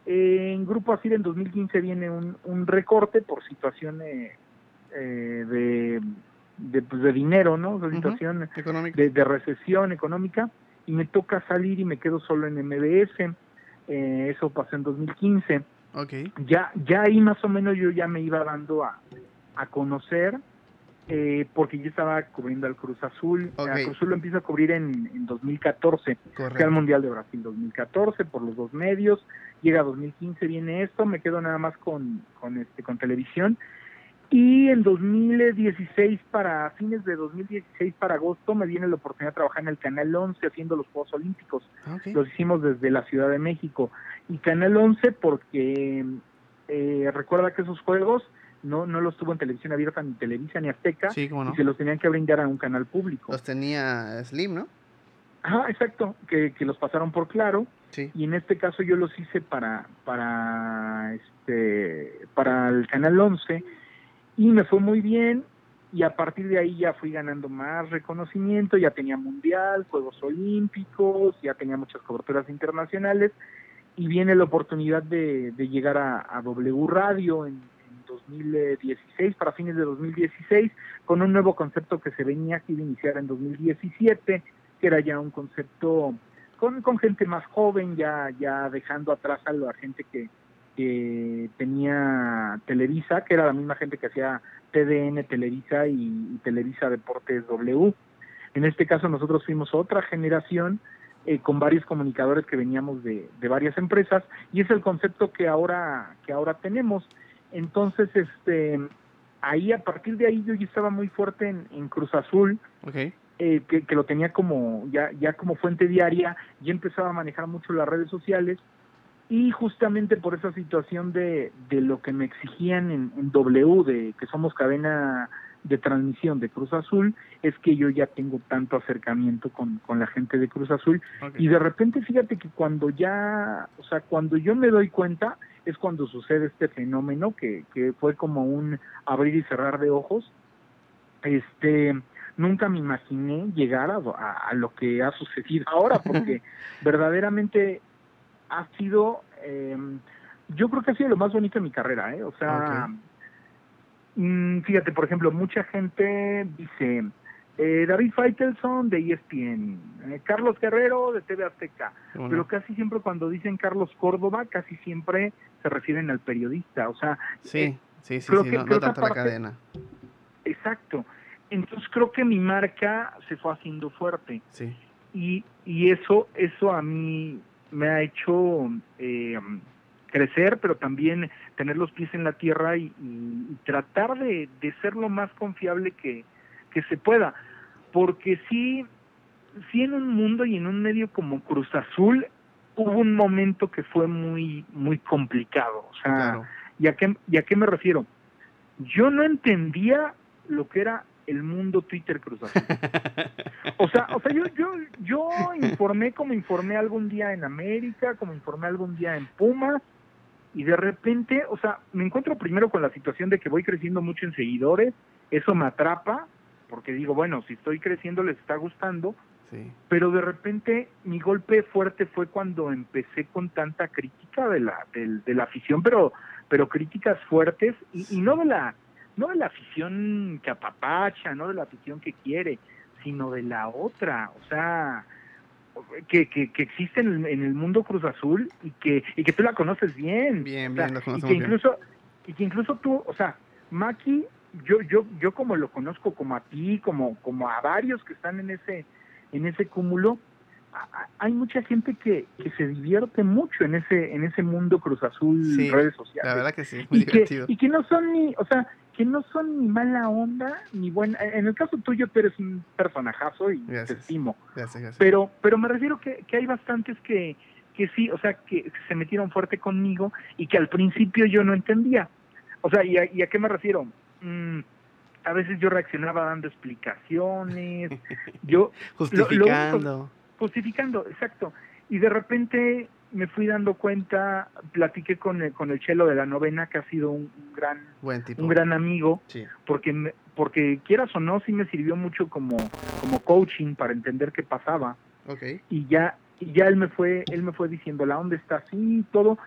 en Grupo Asir en 2015 viene un, un recorte por situaciones eh, de de, pues, de dinero, ¿no? De situación de, de, recesión económica y me toca salir y me quedo solo en MBS. Eh, eso pasó en 2015. Okay. Ya, ya ahí más o menos yo ya me iba dando a, a conocer eh, porque yo estaba cubriendo al Cruz Azul. Ok. Al Cruz Azul lo empiezo a cubrir en, en 2014. Fui al Correcto. Mundial de Brasil 2014 por los dos medios. Llega 2015, viene esto, me quedo nada más con, con, este, con televisión. Y en 2016, para fines de 2016, para agosto, me viene la oportunidad de trabajar en el Canal 11 haciendo los Juegos Olímpicos Ok. los hicimos desde la Ciudad de México. Y Canal 11 porque eh, recuerda que esos juegos no, no los tuvo en televisión abierta ni Televisa ni Azteca Sí, no. y se los tenían que brindar a un canal público. Los tenía Slim, ¿no? Ajá, exacto, que, que los pasaron por claro Sí. y en este caso yo los hice para para este para el canal 11 y me fue muy bien y a partir de ahí ya fui ganando más reconocimiento, ya tenía mundial, Juegos Olímpicos, ya tenía muchas coberturas internacionales y viene la oportunidad de, de llegar a, a W Radio en 2016, para fines de 2016, con un nuevo concepto que se venía que iba a iniciar en 2017, que era ya un concepto con, con gente más joven, ya, ya dejando atrás a la gente que, que tenía Televisa, que era la misma gente que hacía TDN Televisa y, Televisa Deportes W. En este caso nosotros fuimos otra generación eh, con varios comunicadores que veníamos de, de varias empresas y es el concepto que ahora que ahora tenemos. Entonces, este, ahí a partir de ahí yo ya estaba muy fuerte en, en Cruz Azul, eh, que, que lo tenía como ya ya como fuente diaria, ya empezaba a manejar mucho las redes sociales y justamente por esa situación de, de lo que me exigían en, en W, de que somos cadena de transmisión de Cruz Azul, es que yo ya tengo tanto acercamiento con, con la gente de Cruz Azul. Y de repente fíjate que cuando ya, o sea, cuando yo me doy cuenta es cuando sucede este fenómeno que, que fue como un abrir y cerrar de ojos. Este, nunca me imaginé llegar a, a- a lo que ha sucedido ahora porque verdaderamente ha sido, eh, yo creo que ha sido lo más bonito de mi carrera, ¿eh? O sea, mm, fíjate, por ejemplo, mucha gente dice, eh, David Faitelson de ESPN, eh, Carlos Guerrero de TV Azteca, pero casi siempre cuando dicen Carlos Córdoba, casi siempre se refieren al periodista, o sea, Sí, eh, sí, sí, creo sí, que- no, creo no la cadena. exacto. Entonces creo que mi marca se fue haciendo fuerte Sí. y, y eso eso a mí me ha hecho eh, crecer, pero también tener los pies en la tierra y, y- y tratar de, de ser lo más confiable que, que se pueda. Porque sí, sí en un mundo y en un medio como Cruz Azul hubo un momento que fue muy, muy complicado. O sea, Claro. ¿y a, qué, ¿y a qué me refiero? Yo no entendía lo que era el mundo Twitter Cruz Azul. O sea, o sea, yo, yo, yo informé como informé algún día en América, como informé algún día en Pumas, y de repente, o sea, me encuentro primero con la situación de que voy creciendo mucho en seguidores, eso me atrapa, porque digo, bueno, si estoy creciendo les está gustando, Sí. pero de repente mi golpe fuerte fue cuando empecé con tanta crítica de la del- de, la afición pero pero críticas fuertes y, y no de la no de la afición que apapacha no de la afición que quiere sino de la otra o sea que, que, que existe en el, en el mundo Cruz Azul y que y que tú la conoces bien Bien, o sea, bien, lo y conocemos que bien. incluso y que incluso tú o sea Maki yo yo yo como lo conozco como a ti como como a varios que están en ese en ese cúmulo a- a- hay mucha gente que, que se divierte mucho en ese en ese mundo Cruz Azul Sí, redes sociales. La verdad que sí, muy y que, divertido. y que no son ni o sea que no son ni mala onda ni buena en el caso tuyo tú eres un personajazo y te estimo. Gracias, gracias. pero pero me refiero que, que hay bastantes que que sí o sea que se metieron fuerte conmigo y que al principio yo no entendía. O sea y a, y a qué me refiero Mm, a veces yo reaccionaba dando explicaciones yo Justificando. justificando exacto y de repente me fui dando cuenta platiqué con el, con el chelo de la novena que ha sido un, un gran Buen tipo. un gran amigo Sí. porque me- porque quieras o no sí me sirvió mucho como como coaching para entender qué pasaba Ok. y ya y ya él me fue él me fue diciendo la onda está así todo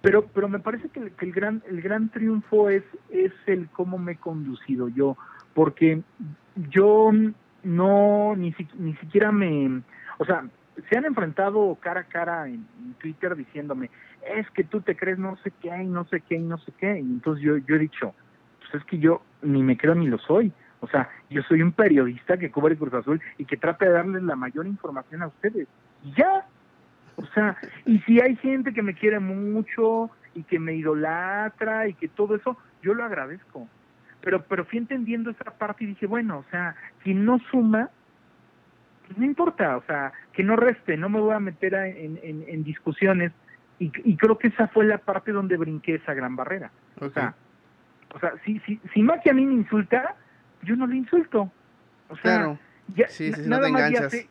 pero pero me parece que, que el gran el gran triunfo es es el cómo me he conducido yo porque yo no ni si- ni siquiera me o sea se han enfrentado cara a cara en, en Twitter diciéndome es que tú te crees no sé qué y no sé qué y no sé qué y entonces yo yo he dicho pues es que yo ni me creo ni lo soy O sea, yo soy un periodista que cubre Cruz Azul y que trata de darles la mayor información a ustedes. Y ya. O sea, y si hay gente que me quiere mucho y que me idolatra y que todo eso, yo lo agradezco. Pero, pero fui entendiendo esa parte y dije, bueno, o sea, si no suma, pues no importa, o sea, que no reste, no me voy a meter en, en, discusiones. Y, y, creo que esa fue la parte donde brinqué esa gran barrera. O sea, o sea si, si, si Maki a mí me insulta, yo no le insulto. O sea, ya, nada, más ya sé,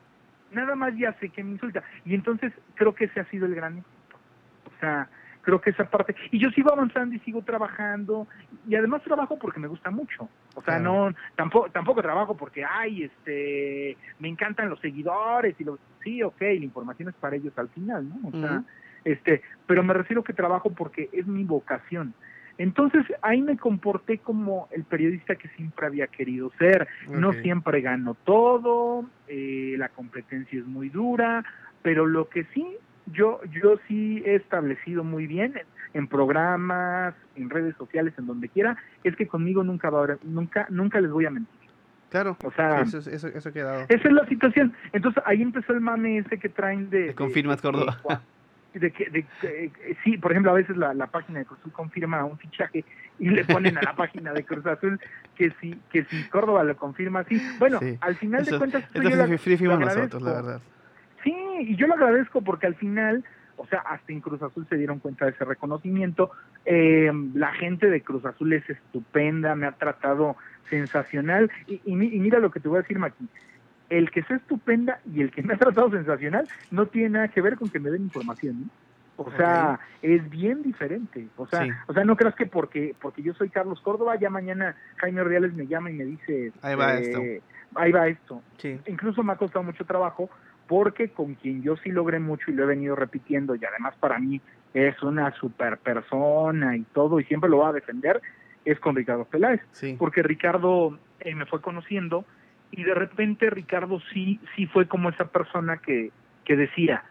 nada más ya sé que me insulta. Y entonces creo que ese ha sido el gran O sea, creo que esa parte y yo sigo avanzando y sigo trabajando y además trabajo porque me gusta mucho. O sea no tampoco tampoco trabajo porque ay este me encantan los seguidores y los sí ok la información es para ellos al final no o sea este pero me refiero que trabajo porque es mi vocación entonces ahí me comporté como el periodista que siempre había querido ser. No siempre gano todo, eh, la competencia es muy dura, pero lo que sí yo yo sí he establecido muy bien en, programas, en redes sociales, en donde quiera, es que conmigo nunca va a, nunca nunca les voy a mentir. Claro, o sea, eso, eso, eso ha quedado. Esa es la situación. Entonces ahí empezó el mame ese que traen de... confirmas Córdoba. De, que, de, eh, sí, por ejemplo, a veces la, la página de Cruz Azul confirma un fichaje y le ponen a la página de Cruz Azul que si que si Córdoba lo confirma sí. Bueno, al final de cuentas... Esto yo nosotros, la verdad. Sí, y yo lo agradezco porque al final, o sea, hasta en Cruz Azul se dieron cuenta de ese reconocimiento. Eh, la gente de Cruz Azul es estupenda, me ha tratado sensacional. Y, y, mira lo que te voy a decir, Maki. El que sea estupenda y el que me ha tratado sensacional no tiene nada que ver con que me den información. O sea, es bien diferente. O sea, o sea, no creas que porque porque yo soy Carlos Córdoba, ya mañana Jaime Reales me llama y me dice, ahí va esto. Eh, ahí va esto. Incluso me ha costado mucho trabajo porque con quien yo sí logré mucho y lo he venido repitiendo y además para mí es una super persona y todo y siempre lo va a defender, es con Ricardo Peláez. Porque Ricardo eh, me fue conociendo y de repente Ricardo sí, sí fue como esa persona que, que decía,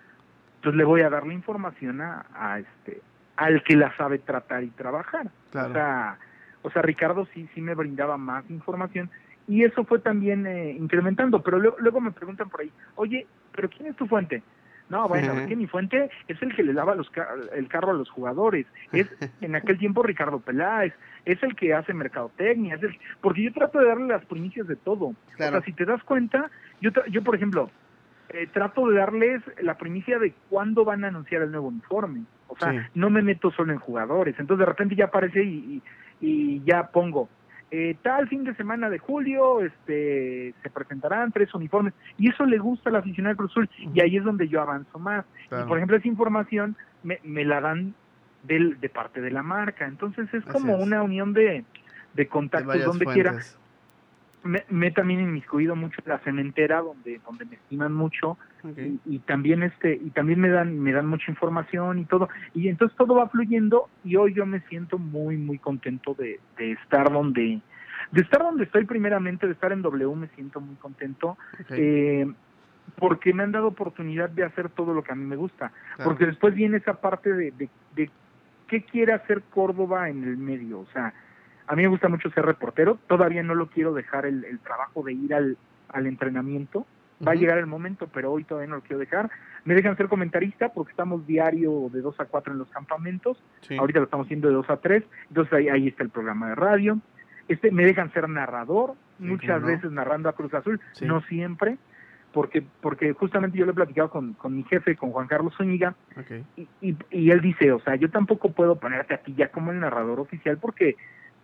pues le voy a dar la información a, a este al que la sabe tratar y trabajar. O sea, o sea, Ricardo sí sí me brindaba más información y eso fue también eh, incrementando, pero luego, me preguntan por ahí, oye, ¿pero quién es tu fuente? No, bueno, que mi fuente es el que le lava los el carro a los jugadores. Es en aquel tiempo Ricardo Peláez, es el que hace mercadotecnia, es el, porque yo trato de darle las primicias de todo. O sea, si te das cuenta, yo, yo por ejemplo, eh, trato de darles la primicia de cuándo van a anunciar el nuevo uniforme. O sea, no me meto solo en jugadores. Entonces de repente ya aparece y, y ya pongo, eh, tal fin de semana de julio este se presentarán tres uniformes y eso le gusta a la aficionada de Cruz Azul y ahí es donde yo avanzo más. Y por ejemplo esa información me, me la dan del, de parte de la marca. Entonces es como una unión de, de contactos donde quiera me, me también inmiscuido mucho en la cementera donde donde me estiman mucho y, también este y también me dan me dan mucha información y todo. Y entonces todo va fluyendo y hoy yo me siento muy muy contento de, de estar donde de estar donde estoy primeramente de estar en W me siento muy contento eh, porque me han dado oportunidad de hacer todo lo que a mí me gusta. Porque después viene esa parte de, de, de qué quiere hacer Córdoba en el medio. O sea a mí me gusta mucho ser reportero, todavía no lo quiero dejar el, el trabajo de ir al, al entrenamiento, va a llegar el momento, pero hoy todavía no lo quiero dejar. Me dejan ser comentarista porque estamos diario de 2 a 4 en los campamentos, ahorita lo estamos haciendo de 2 a 3, entonces ahí, ahí está el programa de radio. Este, me dejan ser narrador, muchas veces narrando a Cruz Azul, no siempre, porque porque justamente yo lo he platicado con, con mi jefe, con Juan Carlos Zúñiga, y, y, y, él dice, o sea, yo tampoco puedo ponerte aquí ya como el narrador oficial porque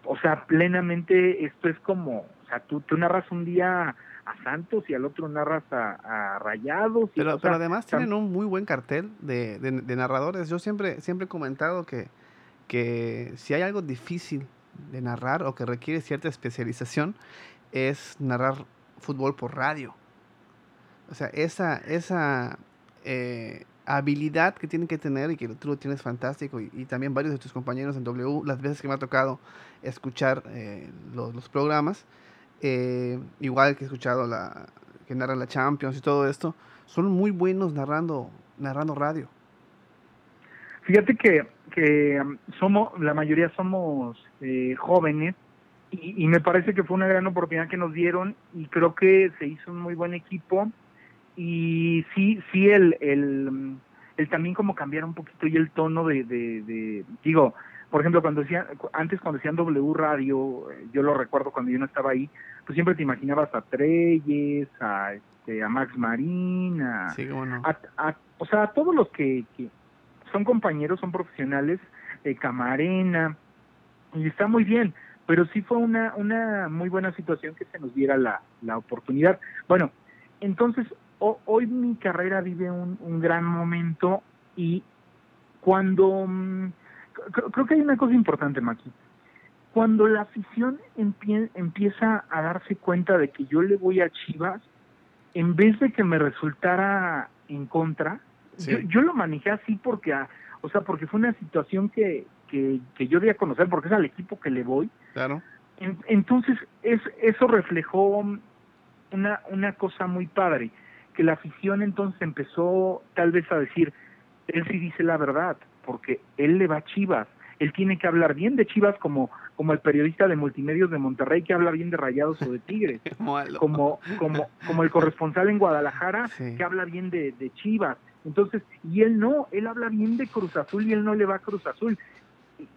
o sea, plenamente esto es como, o sea, tú, tú narras un día a Santos y al otro narras a, Rayados. pero, pero además tienen un muy buen cartel de, de, narradores. Yo siempre, siempre he comentado que, que si hay algo difícil de narrar o que requiere cierta especialización, es narrar fútbol por radio. O sea, esa, esa eh, habilidad que tienen que tener y que tú lo tienes fantástico y, también varios de tus compañeros en W, las veces que me ha tocado escuchar eh, los, programas, eh, igual que he escuchado la que narran la Champions y todo esto, son muy buenos narrando, narrando radio. Fíjate que, que um, somos, la mayoría somos eh, jóvenes y, me parece que fue una gran oportunidad que nos dieron y creo que se hizo un muy buen equipo y sí, sí, el, el, el también como cambiar un poquito y el tono de, digo, por ejemplo, cuando decían, antes cuando decían W Radio, eh, yo lo recuerdo cuando yo no estaba ahí, pues siempre te imaginabas a Treyes, a, este, a Max Marín, a, o sea, a todos los que, que son compañeros, son profesionales, de Camarena, y está muy bien, pero sí fue una, una muy buena situación que se nos diera la, la oportunidad. Bueno, entonces hoy mi carrera vive un, un gran momento y cuando mm, creo, que hay una cosa importante, Maki. Cuando la afición empieza a darse cuenta de que yo le voy a Chivas, en vez de que me resultara en contra, yo, lo manejé así porque, ah, o sea, porque fue una situación que, que, que yo debía conocer, porque es al equipo que le voy. Claro. entonces, es, eso reflejó una, una cosa muy padre, que la afición entonces empezó tal vez a decir, él sí dice la verdad, porque él le va a Chivas, él tiene que hablar bien de Chivas como como el periodista de multimedios de Monterrey que habla bien de Rayados o de Tigres, como como como el corresponsal en Guadalajara que habla bien de, de Chivas. Entonces, y él no, él habla bien de Cruz Azul y él no le va a Cruz Azul.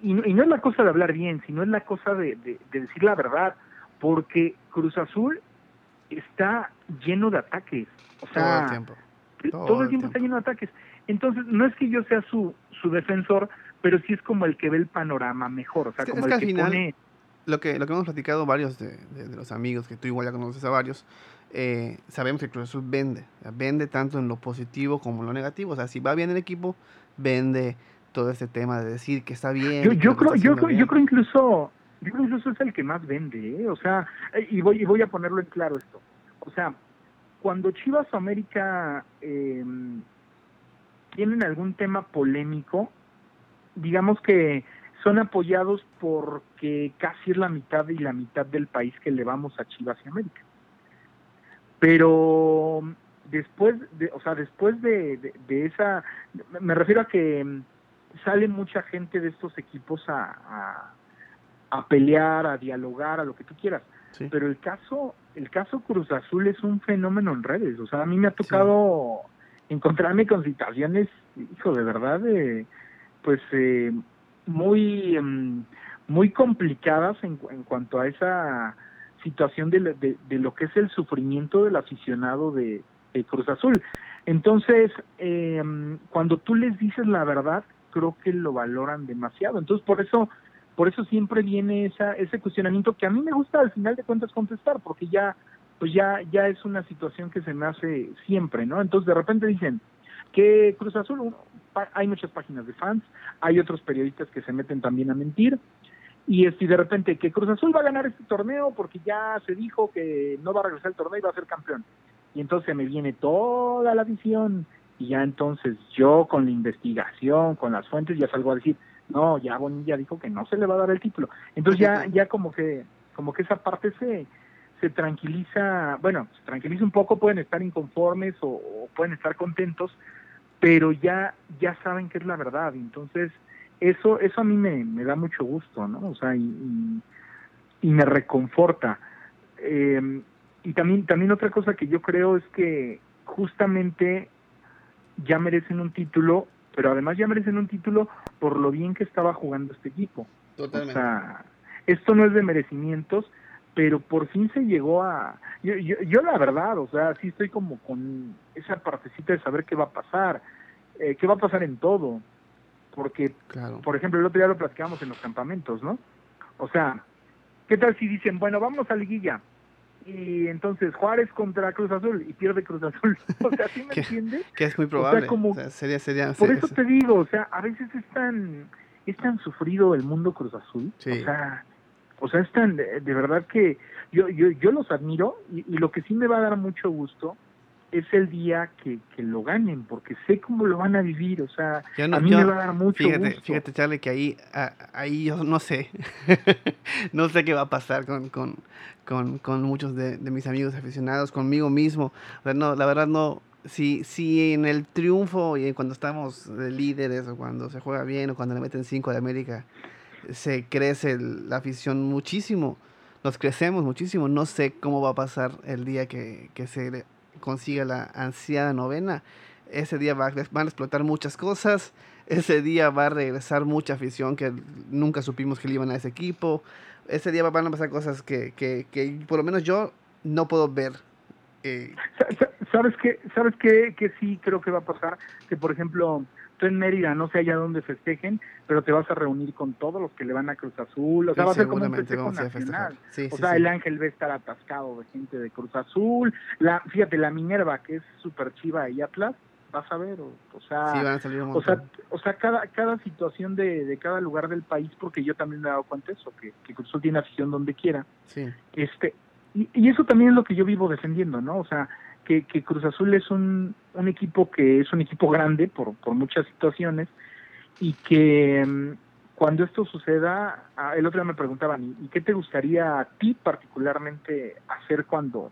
Y, y no es la cosa de hablar bien, sino es la cosa de, de, decir la verdad, porque Cruz Azul está lleno de ataques. O sea, todo el tiempo, todo, el tiempo, está lleno de ataques. Entonces, no es que yo sea su, su defensor, pero sí es como el que ve el panorama mejor. O sea, como el que, pone... Lo que, lo que hemos platicado varios de, los amigos, que tú igual ya conoces a varios, eh, sabemos que Cruz Azul vende. Vende tanto en lo positivo como en lo negativo. O sea, si va bien el equipo, vende todo este tema de decir que está bien. Yo, yo creo, yo, creo, yo creo incluso, yo creo incluso es el que más vende, ¿eh? o sea, y voy, y voy a ponerlo en claro esto. O sea, cuando Chivas América eh, tienen algún tema polémico, digamos que son apoyados porque casi es la mitad y la mitad del país que le vamos a Chivas y América. Pero después de, o sea, después de, esa, me refiero a que sale mucha gente de estos equipos a, a, pelear, a dialogar, a lo que tú quieras. Pero el caso, el caso Cruz Azul es un fenómeno en redes. O sea, a mí me ha tocado encontrarme con situaciones, hijo, de verdad, de, pues eh, muy, em, muy complicadas en, en, cuanto a esa situación de, de, lo que es el sufrimiento del aficionado de, Cruz Azul. Entonces, eh, cuando tú les dices la verdad, creo que lo valoran demasiado. Entonces, por eso, por eso siempre viene esa, ese cuestionamiento que a mí me gusta al final de cuentas contestar, porque ya pues ya, ya es una situación que se me hace siempre, ¿no? Entonces de repente dicen que Cruz Azul, hay muchas páginas de fans, hay otros periodistas que se meten también a mentir, y este, de repente que Cruz Azul va a ganar este torneo porque ya se dijo que no va a regresar el torneo y va a ser campeón. Y entonces me viene toda la visión y ya entonces yo con la investigación, con las fuentes ya salgo a decir, no, ya Bonilla dijo que no se le va a dar el título. Entonces ya ya como que como que esa parte se se tranquiliza, bueno, se tranquiliza un poco, pueden estar inconformes o, pueden estar contentos, pero ya, ya saben que es la verdad. Entonces, eso, eso a mí me, me da mucho gusto, ¿no? O sea, y, y, me reconforta. Eh, y también, también otra cosa que yo creo es que justamente ya merecen un título, pero además ya merecen un título por lo bien que estaba jugando este equipo. Totalmente. O sea, esto no es de merecimientos, pero por fin se llegó a... Yo, yo, la verdad, o sea, sí estoy como con esa partecita de saber qué va a pasar, eh, qué va a pasar en todo, porque, por ejemplo, el otro día lo platicamos en los campamentos, ¿no? O sea, ¿qué tal si dicen, bueno, vamos a liguilla? Y entonces Juárez contra Cruz Azul y pierde Cruz Azul. O sea, ¿sí me entiendes? Que es muy probable. O sea, sería, sería, por eso te digo, o sea, a veces es tan, es tan sufrido el mundo Cruz Azul. O sea, o sea, están de, verdad que yo, yo, yo los admiro y, lo que sí me va a dar mucho gusto es el día que, que lo ganen, porque sé cómo lo van a vivir, o sea, a mí me va a dar mucho fíjate, gusto. Fíjate, Charlie, que ahí, ahí yo no sé, no sé qué va a pasar con, con, con, con muchos de, de, mis amigos aficionados, conmigo mismo, o no, la verdad no, si, si en el triunfo y cuando estamos de líderes o cuando se juega bien o cuando le meten cinco de América, se crece la afición muchísimo. nos crecemos muchísimo. No sé cómo va a pasar el día que, que se consiga la ansiada novena. Ese día va, van a explotar muchas cosas. Ese día va a regresar mucha afición que nunca supimos que le iban a ese equipo. Ese día van a pasar cosas que, que, que por lo menos yo no puedo ver. Eh. ¿Sabes qué? ¿Sabes qué? Que sí creo que va a pasar. Que, por ejemplo, tú en Mérida, no sé allá dónde festejen, pero te vas a reunir con todos los que le van a Cruz Azul. O sea, va a ser como un festejo nacional. o sea, el Ángel va a estar atascado de gente de Cruz Azul. La, fíjate, la Minerva, que es súper chiva y Atlas, vas a ver, o, sea, o sea, o sea, cada, cada situación de, de, cada lugar del país, porque yo también me he dado cuenta de eso, que, que Cruz Azul tiene afición donde quiera. Sí. Este, y, y, eso también es lo que yo vivo defendiendo, ¿no? O sea, que, que Cruz Azul es un, un equipo que es un equipo grande por, por muchas situaciones y que mm, cuando esto suceda, el otro día me preguntaban, ¿y qué te gustaría a ti particularmente hacer cuando,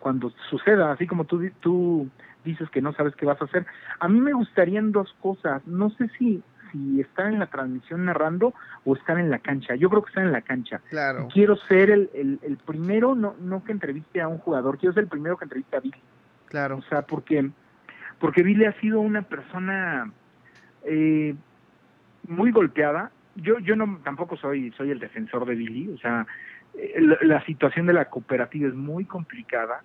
cuando suceda? Así como tú, tú dices que no sabes qué vas a hacer. A mí me gustarían dos cosas. No sé si si estar en la transmisión narrando o estar en la cancha. Yo creo que estar en la cancha. Claro. Quiero ser el, el, primero, no, no que entreviste a un jugador, quiero ser el primero que entreviste a Billy. Claro. O sea, porque, porque Billy ha sido una persona eh, muy golpeada. Yo, yo no tampoco soy, soy el defensor de Billy, o sea, eh, la situación de la cooperativa es muy complicada.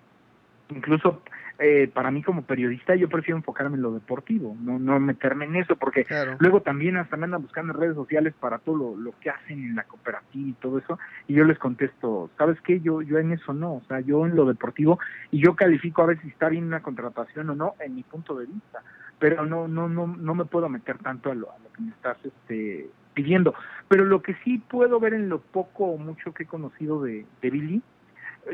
Incluso eh, para mí como periodista yo prefiero enfocarme en lo deportivo, no, no meterme en eso, porque luego también hasta me andan buscando en redes sociales para todo lo, que hacen en la cooperativa y todo eso, y yo les contesto, ¿sabes qué? Yo, yo en eso no, o sea, yo en lo deportivo, y yo califico a ver si está bien una contratación o no, en mi punto de vista, pero no, no, no, no me puedo meter tanto a lo, a lo que me estás este, pidiendo. Pero lo que sí puedo ver en lo poco o mucho que he conocido de, de Billy,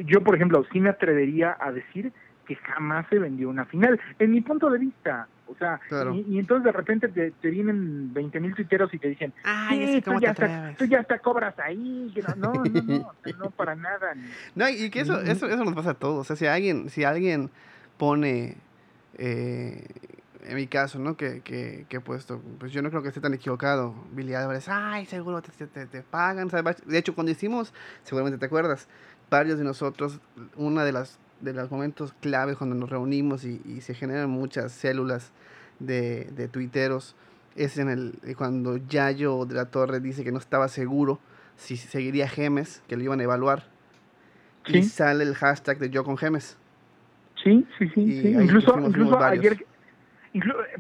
yo por ejemplo sí me atrevería a decir que jamás se vendió una final, en mi punto de vista. O sea, y, entonces de repente te, te vienen 20 mil tuiteros y te dicen, Ay, tú, ya hasta, tú ya hasta cobras ahí. No, no, no, no, para nada. No, y que eso, eso, eso nos pasa a todos. O sea, si alguien, si alguien pone, eh, en mi caso, ¿no? Que, que, que he puesto, pues yo no creo que esté tan equivocado. Billy Álvarez, ay, seguro te, te, te pagan. De hecho, cuando hicimos, seguramente te acuerdas, varios de nosotros, una de las de los momentos claves cuando nos reunimos y, se generan muchas células de, de tuiteros es en el cuando Yayo de la Torre dice que no estaba seguro si seguiría Gemes, que lo iban a evaluar. Y sale el hashtag de yo con Gemes. Sí, sí, sí. Incluso, incluso ayer,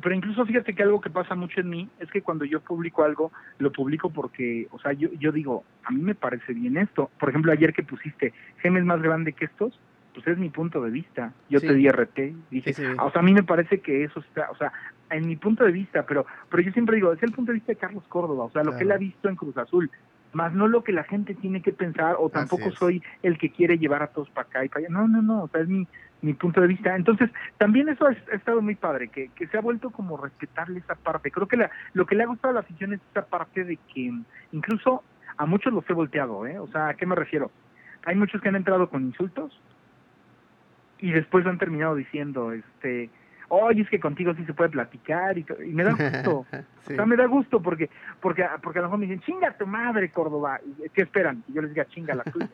pero incluso fíjate que algo que pasa mucho en mí es que cuando yo publico algo, lo publico porque, o sea, yo, yo digo, a mí me parece bien esto. Por ejemplo, ayer que pusiste Gemes más grande que estos, pues es mi punto de vista. Yo te di RT, dije, o sea, a mí me parece que eso está, o sea, en mi punto de vista, pero pero yo siempre digo, es el punto de vista de Carlos Córdoba, o sea, lo que él ha visto en Cruz Azul, más no lo que la gente tiene que pensar, o tampoco soy el que quiere llevar a todos para acá y para allá. No, no, no, o sea, es mi, mi punto de vista. Entonces, también eso ha, estado muy padre, que, que se ha vuelto como respetarle esa parte. Creo que la, lo que le ha gustado a la afición es esa parte de que incluso a muchos los he volteado, ¿eh? O sea, ¿a qué me refiero? Hay muchos que han entrado con insultos, y después han terminado diciendo, este, oye, es que contigo sí se puede platicar y, me da gusto. O sea, me da gusto porque, porque, porque a lo mejor me dicen, chinga tu madre, Córdoba. ¿Qué esperan? Y yo les diga, chinga la tuya.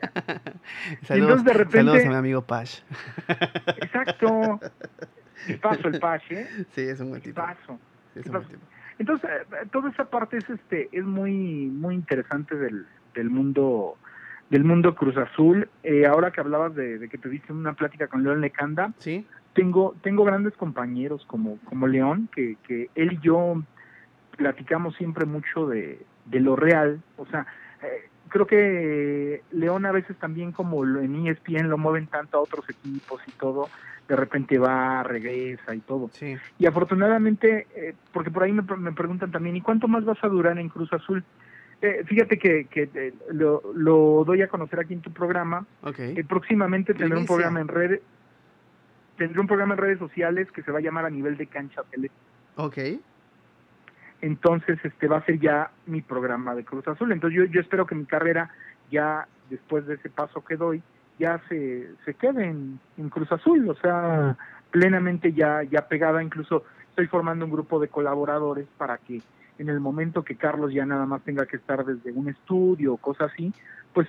saludos, y entonces de repente... Saludos a mi amigo Pash. exacto. Y paso el Pash, ¿eh? Sí, es un buen tipo. Paso. es un buen tipo. Entonces, eh, toda esa parte es, este, es muy, muy interesante del, del mundo del mundo Cruz Azul. Eh, ahora que hablabas de, que tuviste una plática con León Lecanda, ¿Sí? Tengo, tengo grandes compañeros como, como León, que, que él y yo platicamos siempre mucho de, de lo real. O sea, eh, creo que León a veces también como en ESPN lo mueven tanto a otros equipos y todo, de repente va, regresa y todo. Sí. Y afortunadamente, eh, porque por ahí me, me preguntan también, ¿y cuánto más vas a durar en Cruz Azul? Eh, fíjate que, que eh, lo, lo, doy a conocer aquí en tu programa. Okay. Eh, próximamente tendré un programa en redes, tendré un programa en redes sociales que se va a llamar a nivel de cancha tele. Ok. Entonces, este va a ser ya mi programa de Cruz Azul. Entonces, yo, yo espero que mi carrera ya después de ese paso que doy ya se, se quede en, en Cruz Azul, o sea, plenamente ya ya pegada. Incluso estoy formando un grupo de colaboradores para que en el momento que Carlos ya nada más tenga que estar desde un estudio o cosas así, pues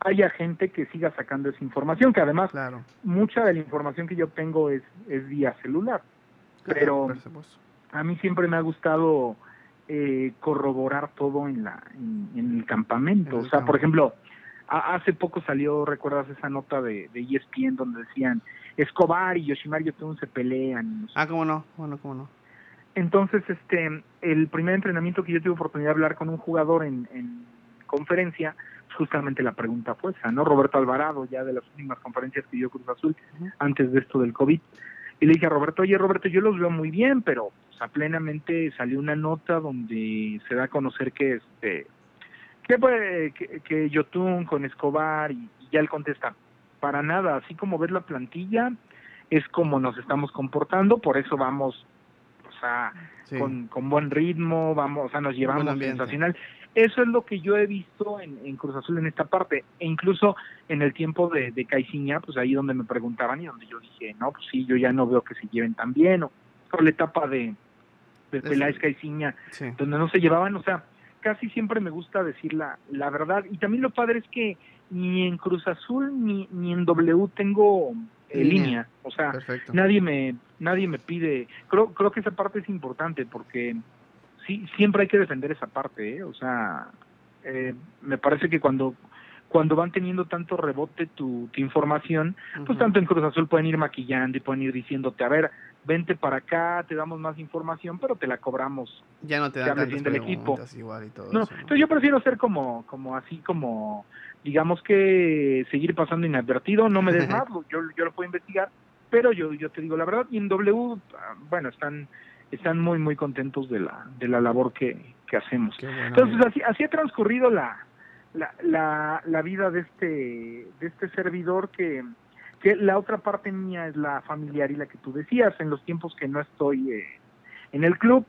haya gente que siga sacando esa información, que además Claro. mucha de la información que yo tengo es, es vía celular. Pero a mí siempre me ha gustado eh, corroborar todo en la en, en el campamento. En el o sea, campo. por ejemplo, a- hace poco salió, ¿recuerdas esa nota de, de ESPN donde decían Escobar y Yoshimar Yotun se pelean? no sé Ah, cómo no, bueno, cómo no. entonces, este, el primer entrenamiento que yo tuve oportunidad de hablar con un jugador en, en conferencia, justamente la pregunta fue esa, ¿no? Roberto Alvarado, ya de las últimas conferencias que dio Cruz Azul, antes de esto del COVID. Y le dije a Roberto, oye Roberto, yo los veo muy bien, pero o sea, plenamente salió una nota donde se da a conocer que este que, pues, que, que Yotun con Escobar y, y ya él contesta, para nada, así como ves la plantilla, es como nos estamos comportando, por eso vamos, o sea, Sí. con, con buen ritmo, vamos, o sea, nos llevamos Buen sensacional. Eso es lo que yo he visto en, en Cruz Azul en esta parte, e incluso en el tiempo de, de Caiciña, pues ahí donde me preguntaban y donde yo dije, no, pues sí, yo ya no veo que se lleven tan bien, o, o la etapa de, de Peláez Caiciña, Sí. donde no se llevaban, o sea, casi siempre me gusta decir la, la verdad, y también lo padre es que ni en Cruz Azul ni, ni en W tengo eh, Línea. línea, o sea, Perfecto. nadie me nadie me pide creo creo que esa parte es importante porque sí siempre hay que defender esa parte ¿eh? o sea eh, me parece que cuando cuando van teniendo tanto rebote tu, tu información pues tanto en Cruz Azul pueden ir maquillando y pueden ir diciéndote a ver vente para acá te damos más información pero te la cobramos Ya no te dan bien del equipo. preguntas igual y todo no eso, ¿no? entonces yo prefiero ser como como así como digamos que seguir pasando inadvertido no me des más yo yo lo puedo investigar pero yo yo te digo la verdad y en W ah, bueno están están muy muy contentos de la de la labor que, que hacemos. Entonces así así ha transcurrido la la, la, la vida de este de este servidor que que la otra parte mía es la familiar y la que tú decías. En los tiempos que no estoy eh, en el club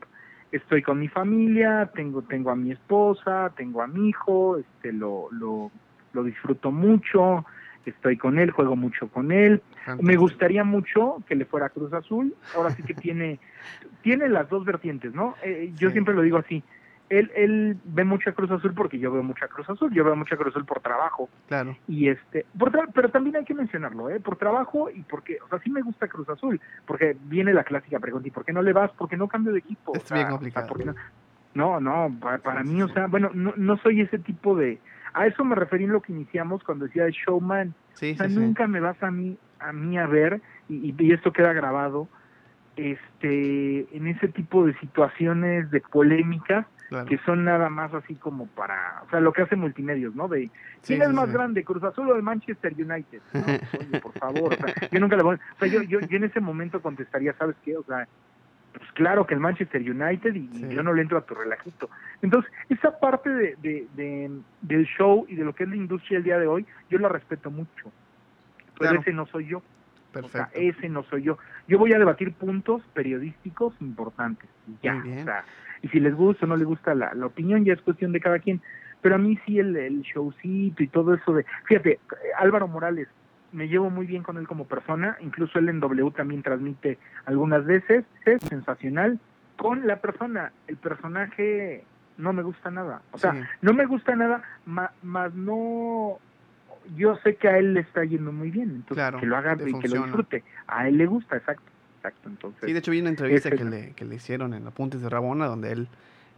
estoy con mi familia tengo tengo a mi esposa tengo a mi hijo este lo lo lo disfruto mucho estoy con él juego mucho con él me gustaría mucho que le fuera a Cruz Azul. Ahora sí que tiene, tiene las dos vertientes, ¿no? Eh, yo Sí. siempre lo digo así. Él, él ve mucha Cruz Azul porque yo veo mucha Cruz Azul. Yo veo mucha Cruz Azul por trabajo. Claro. Y este, por tra- pero también hay que mencionarlo, ¿eh? Por trabajo y porque, o sea, sí me gusta Cruz Azul. Porque viene la clásica pregunta, ¿y por qué no le vas? Porque no cambio de equipo. Es O sea, bien o sea, complicado. ¿por qué no? No, no, para, para Sí, mí, sí, o sea, bueno, no, no soy ese tipo de... A eso me referí en lo que iniciamos cuando decía de showman. Sí, O sea, sí, sí. nunca me vas a mí a mí a ver y, y esto queda grabado este en ese tipo de situaciones de polémicas Claro. que son nada más así como para o sea lo que hace multimedios no de quién es más grande Cruz Azul o el Manchester United No, oye, por favor o sea, yo nunca le voy o sea yo, yo yo en ese momento contestaría sabes qué o sea pues claro que el Manchester United y Sí. yo no le entro a tu relajito entonces esa parte de, de, de- del show y de lo que es la industria el día de hoy yo la respeto mucho pero Claro. ese no soy yo o sea, Perfecto. ese no soy yo. Yo voy a debatir puntos periodísticos importantes. Ya, Muy bien. o sea, y si les gusta o no les gusta la, la opinión, ya es cuestión de cada quien. Pero a mí sí el, el showcito y todo eso de... Fíjate, Álvaro Morales, me llevo muy bien con él como persona, incluso él en W también transmite algunas veces, es sensacional. Con la persona, el personaje no me gusta nada. O sea, Sí. no me gusta nada, ma- más no yo sé que a él le está yendo muy bien, entonces Claro, que lo haga y que lo disfrute. A él le gusta, exacto, exacto. Entonces, Sí, de hecho vi una entrevista que le, que le hicieron en Apuntes de Rabona donde él,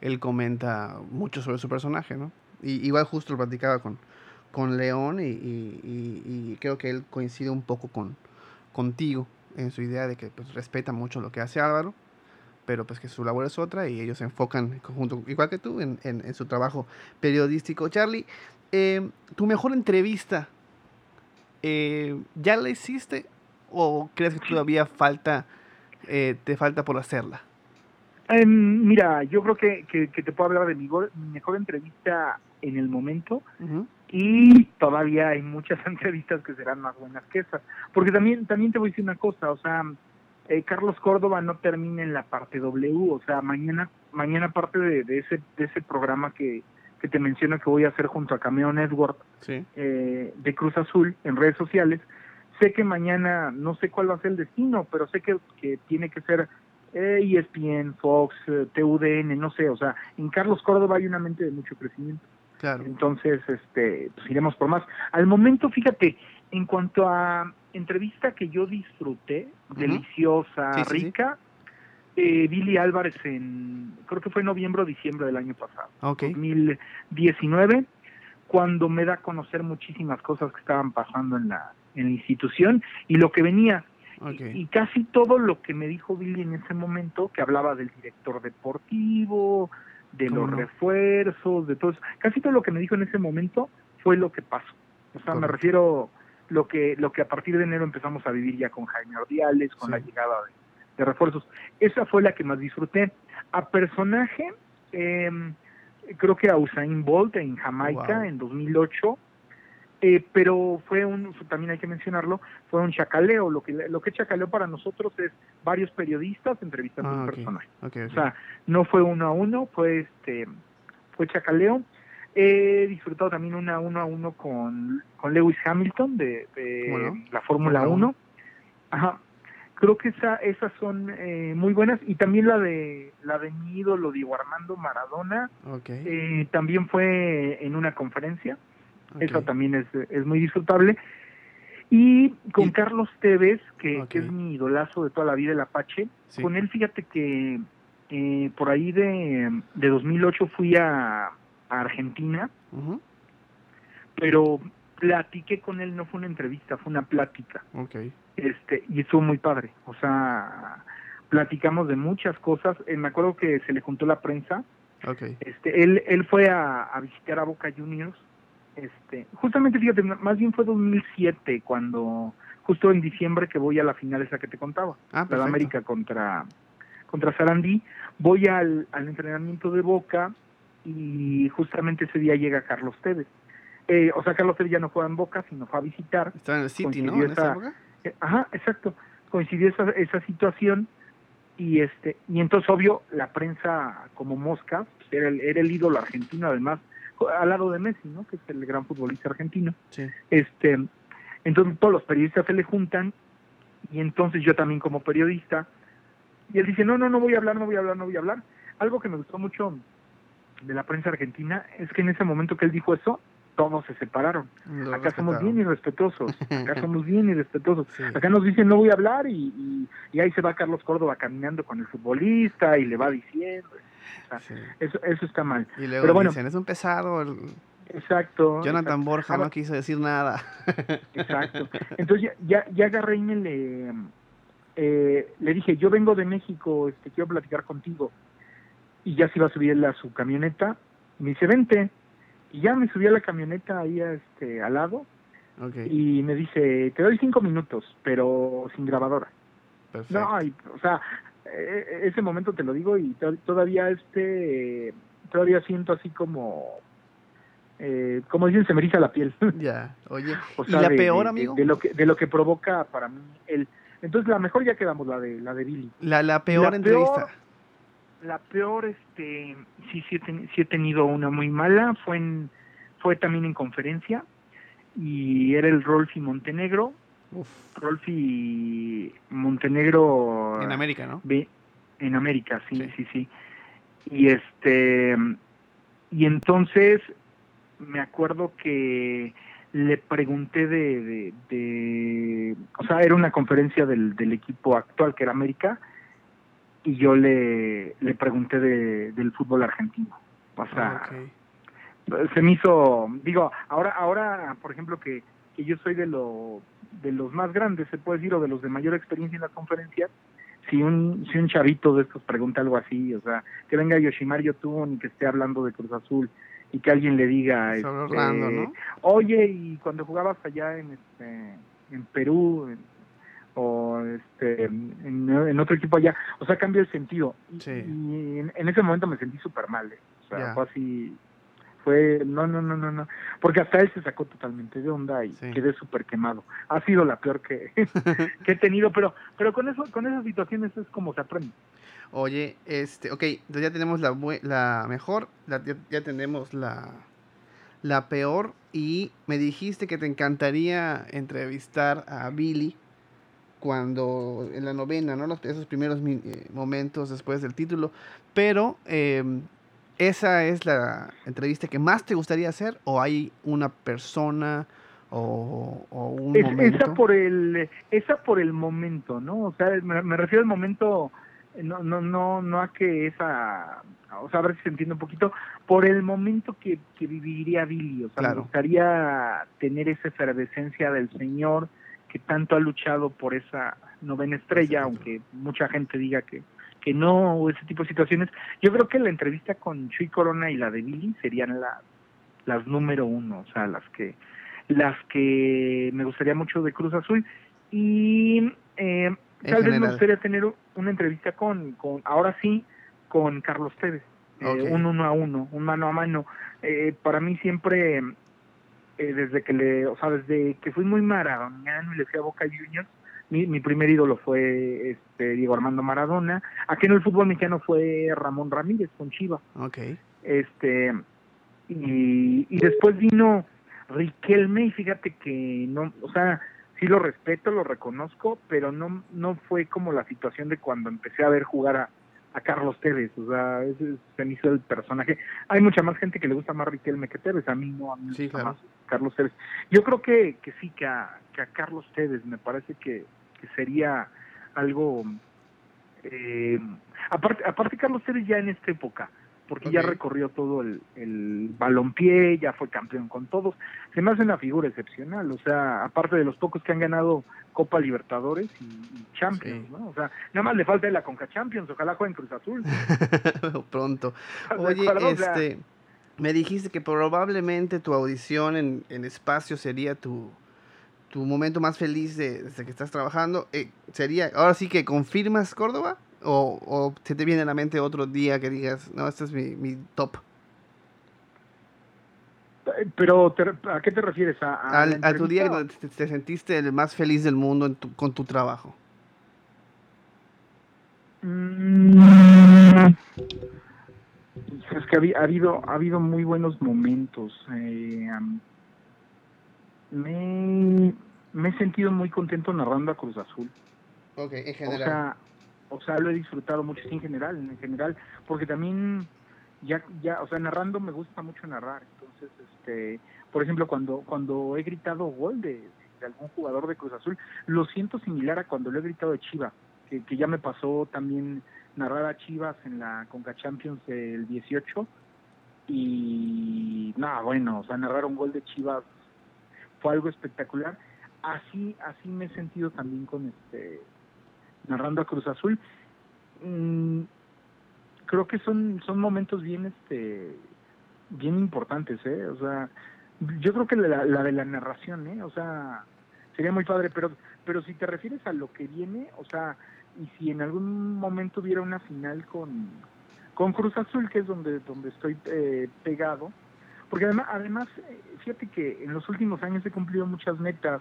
él comenta mucho sobre su personaje, ¿no? Y igual justo lo platicaba con, con León y, y- y- y creo que él coincide un poco con contigo en su idea de que pues, respeta mucho lo que hace Álvaro, pero pues que su labor es otra y ellos se enfocan en conjunto, igual que tú, en, en- en su trabajo periodístico. Charlie, eh, tu mejor entrevista, eh, ¿ya la hiciste o crees que todavía falta, eh, te falta por hacerla? em, mira, yo creo que, que, que te puedo hablar de mi, mejor entrevista en el momento y todavía hay muchas entrevistas que serán más buenas que esas. Porque también, también te voy a decir una cosa, o sea, eh, Carlos Córdoba no termina en la parte W, o sea, mañana, mañana parte de, de ese, de ese programa que, que te menciono que voy a hacer junto a Cameo Network, Sí, eh, de Cruz Azul en redes sociales. Sé que mañana, no sé cuál va a ser el destino, pero sé que, que tiene que ser eh, ESPN, Fox, eh, TUDN, no sé, o sea, en Carlos Córdoba hay una mente de mucho crecimiento. Claro. Entonces, este, pues iremos por más. Al momento, fíjate, en cuanto a entrevista que yo disfruté, deliciosa, Sí, sí, sí. rica, eh, Billy Álvarez en, creo que fue noviembre o diciembre del año pasado, Ok. 2019, cuando me da a conocer muchísimas cosas que estaban pasando en la, en la institución y lo que venía. Y casi todo lo que me dijo Billy en ese momento, que hablaba del director deportivo, de ¿Cómo los no? refuerzos, de todo eso, casi todo lo que me dijo en ese momento fue lo que pasó. O sea, me refiero lo que lo que a partir de enero empezamos a vivir ya con Jaime Ordiales, con Sí. la llegada de, de refuerzos. Esa fue la que más disfruté. A personaje, eh, creo que a Usain Bolt en Jamaica Wow. en 2008, eh, pero fue un, también hay que mencionarlo, fue un chacaleo. Lo que, lo que es chacaleo para nosotros es varios periodistas entrevistando a Ah, un personaje. O sea, no fue uno a uno, fue este, fue chacaleo. He disfrutado también una uno a uno con, con Lewis Hamilton de, de la Fórmula Fórmula 1. Ajá. Creo que esa, esas son eh, muy buenas y también la de la de mi ídolo Diego Armando Maradona eh, también fue en una conferencia ok. esa también es, es muy disfrutable. Y con Y- Carlos Tevez, que, que es mi idolazo de toda la vida, el Apache, Sí. con él fíjate que eh, por ahí de, de 2008 fui a, a Argentina, pero platiqué con él, no fue una entrevista, fue una plática, este y estuvo muy padre. O sea, platicamos de muchas cosas. Eh, me acuerdo que se le juntó la prensa este, él, él fue a, a visitar a Boca Juniors. Este, justamente, fíjate, más bien fue 2007 cuando, justo en diciembre que voy a la final esa que te contaba, Ah, la de. América contra contra Sarandí, voy al, al entrenamiento de Boca y justamente ese día llega Carlos Tevez. Eh, o sea, Carlos Tevez ya no juega en Boca, sino fue a visitar. Estaba en el City, ¿no? En esa esa- época. Eh, Ajá, exacto. Coincidió esa, esa situación y este y entonces obvio la prensa como mosca pues, era el, era el ídolo argentino además al lado de Messi, ¿no? Que es el gran futbolista argentino. Sí. Este, entonces todos los periodistas se le juntan y entonces yo también como periodista y él dice no no no voy a hablar no voy a hablar no voy a hablar. Algo que me gustó mucho de la prensa argentina es que en ese momento que él dijo eso todos se separaron. Lo Acá somos bien irrespetuosos, acá somos bien irrespetuosos. Sí. Acá nos dicen no voy a hablar y, y, y ahí se va Carlos Córdoba caminando con el futbolista y le va diciendo. O sea, Sí. eso, eso está mal. Y luego Pero bueno. dicen, es un pesado. el- Exacto. Jonathan exacto. Borja Ahora- no quiso decir nada. Exacto. Entonces ya, ya, ya agarré y me le, eh, le dije, yo vengo de México, este, quiero platicar contigo. Y ya se iba a subir a su camioneta. Me dice, vente. Y ya me subí a la camioneta ahí este, al lado. Y me dice, te doy cinco minutos, pero sin grabadora. Perfecto. No, y, o sea, ese momento te lo digo y to- todavía este, todavía siento así como, eh, como dicen, se me eriza la piel. Ya. Oye. o ¿Y la de- peor, de- amigo? De, lo que, de lo que provoca para mí el... Entonces la mejor ya quedamos, la de, la de Billy. La, la peor La entrevista. peor- La peor, este, sí, sí he, ten- sí he tenido una muy mala, fue en, fue también en conferencia y era el Rolfi Montenegro, Uf. Rolfi Montenegro En América, ¿no? En América, sí, Sí. sí, sí, Y este, y entonces me acuerdo que le pregunté de, de, de- o sea, era una conferencia del, del equipo actual que era América, y yo le, le pregunté de, del fútbol argentino. O sea, Ah, se me hizo, digo, ahora, ahora, por ejemplo, que, que yo soy de lo, de los más grandes, se puede decir, o de los de mayor experiencia en las conferencias, si un, si un chavito de estos pregunta algo así, o sea, que venga Yoshimar Yotun y que esté hablando de Cruz Azul y que alguien le diga, Sobre este, Orlando, ¿no? oye, y cuando jugabas allá en este, en Perú, en- o este, en, en otro equipo allá, o sea, cambia el sentido. Y, Sí. y en, en ese momento me sentí súper mal, eh. o sea, fue así, fue, no, no, no, no, no, porque hasta él se sacó totalmente de onda y Sí. quedé súper quemado. Ha sido la peor que, que he tenido, pero, pero con eso, con esas situaciones es como se aprende. Oye, este, ok, entonces ya tenemos la, la mejor, la- ya, ya tenemos la, la peor y me dijiste que te encantaría entrevistar a Billy cuando en la novena, ¿no? Los, esos primeros eh, momentos después del título, pero eh, ¿esa es la entrevista que más te gustaría hacer o hay una persona o, un momento? Esa por, el, esa por el momento, ¿no? O sea, me, refiero al momento, no, no, no, no a que esa, o sea, a ver si se entiende un poquito, por el momento que, que viviría Billy, o sea, me gustaría tener esa efervescencia del Señor que tanto ha luchado por esa novena estrella, aunque mucha gente diga que que no, o ese tipo de situaciones. Yo creo que la entrevista con Chuy Corona y la de Billy serían la, las número uno, o sea, las que las que me gustaría mucho de Cruz Azul. Y eh, tal vez me gustaría tener una entrevista con, con ahora sí, con Carlos Tevez, eh, un uno a uno, un mano a mano. Eh, para mí siempre, desde que le, o sea, desde que fui muy maradoniano y le fui a Boca Juniors, mi, mi primer ídolo fue este Diego Armando Maradona. Aquí en el fútbol mexicano fue Ramón Ramírez con Chiva. Okay. Este y, y después vino Riquelme y fíjate que no, o sea, sí lo respeto, lo reconozco, pero no no fue como la situación de cuando empecé a ver jugar a, a Carlos Tevez, o sea, ese se me hizo el personaje. Hay mucha más gente que le gusta más Riquelme que Tevez, a mí no, a mí me gusta más Carlos Tevez. Yo creo que, que sí, que a, que a Carlos Tevez me parece que, que sería algo... Eh, aparte, aparte Carlos Tevez ya en esta época, porque ya recorrió todo el, el balompié, ya fue campeón con todos. Se me hace una figura excepcional, o sea, aparte de los pocos que han ganado Copa Libertadores y, Champions, ¿no? O sea, nada más le falta la Conca Champions, ojalá juegue en Cruz Azul. Pronto. Oye, este, me dijiste que probablemente tu audición en, en espacio sería tu, tu momento más feliz de, desde que estás trabajando. Eh, sería, ahora sí que confirmas Córdoba. ¿O, ¿O se te viene a la mente otro día que digas, no, este es mi, mi top? Eh, pero, ¿a qué te refieres? ¿A, a, tu día donde te, sentiste el más feliz del mundo con tu trabajo? Mm, es que ha, habido, ha habido muy buenos momentos. Eh, me, me he sentido muy contento narrando a Cruz Azul. Ok, en general o sea, lo he disfrutado mucho en general, en general, porque también ya, ya, o sea, narrando me gusta mucho narrar, entonces, este, por ejemplo, cuando, cuando he gritado gol de, algún jugador de Cruz Azul, lo siento similar a cuando lo he gritado de Chiva, que, que ya me pasó también narrar a Chivas en la Conca Champions del 18 y nada, bueno, o sea, narrar un gol de Chivas fue algo espectacular. Así, así me he sentido también con este narrando a Cruz Azul. Mm, creo que son, son momentos bien, este, bien importantes, ¿eh? O sea, yo creo que la, de la narración, ¿eh? O sea, sería muy padre, pero, pero si te refieres a lo que viene, o sea, y si en algún momento hubiera una final con, con Cruz Azul, que es donde, donde estoy eh, pegado, porque además, además, eh, fíjate que en los últimos años he cumplido muchas metas,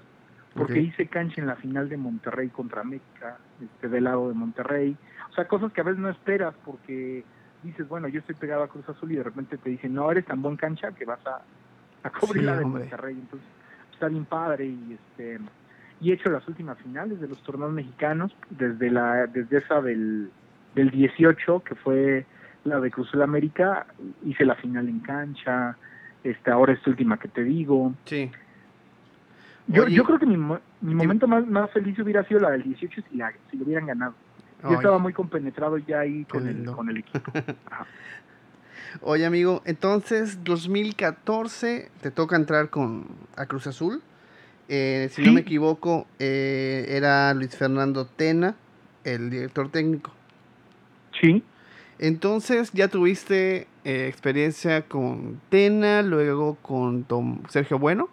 porque hice cancha en la final de Monterrey contra América, este, del lado de Monterrey. O sea, cosas que a veces no esperas porque dices, bueno, yo estoy pegado a Cruz Azul y de repente te dicen, no, eres tan buen cancha que vas a, a cubrir la de Monterrey. Entonces, está bien padre y este y he hecho las últimas finales de los torneos mexicanos, desde la desde esa del, del 18, que fue la de Cruz Azul América, hice la final en cancha, este ahora esta última que te digo. Sí. Yo, yo creo que mi, mi momento más, más feliz hubiera sido la del 18 si, la, si lo hubieran ganado. Yo estaba muy compenetrado ya ahí con, el, con el equipo. Oye, amigo, entonces 2014 te toca entrar con a Cruz Azul. Eh, si no me equivoco, eh, era Luis Fernando Tena, el director técnico. Sí. Entonces ya tuviste eh, experiencia con Tena, luego con Tom, Sergio Bueno.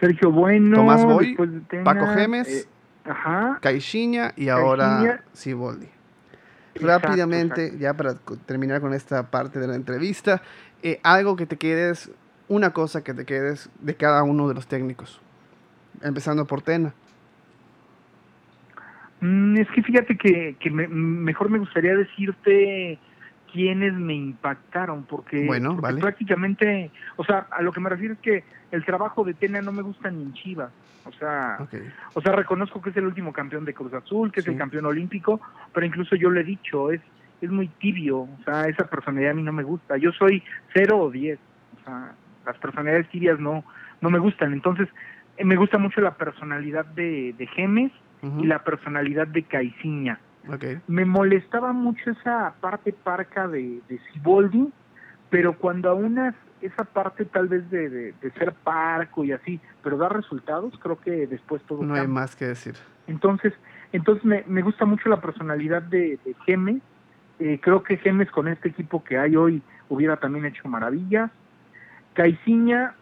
Sergio Bueno, Tomás Boy, Paco Gemes, eh, Caixinha y ahora Siboldi. Rápidamente, ya para terminar con esta parte de la entrevista, eh, algo que te quedes, una cosa que te quedes de cada uno de los técnicos, empezando por Tena. Mm, es que fíjate que, que mejor me gustaría decirte quiénes me impactaron, porque, bueno, prácticamente, o sea, a lo que me refiero es que el trabajo de Tena no me gusta ni en Chivas. O sea, o sea, reconozco que es el último campeón de Cruz Azul, que es el campeón olímpico, pero incluso yo le he dicho, es es muy tibio, o sea, esa personalidad a mí no me gusta. Yo soy cero o diez, o sea, las personalidades tibias no, no me gustan. Entonces, eh, me gusta mucho la personalidad de, de Gemes y la personalidad de Caiciña. Me molestaba mucho esa parte parca de, de Ciboldi, pero cuando a unas esa parte tal vez de, de, ser parco y así, pero da resultados, creo que después todo No hay más que decir. Entonces, entonces me, me gusta mucho la personalidad de, de Gemes. Eh, creo que Gemes con este equipo que hay hoy hubiera también hecho maravillas. Caiciña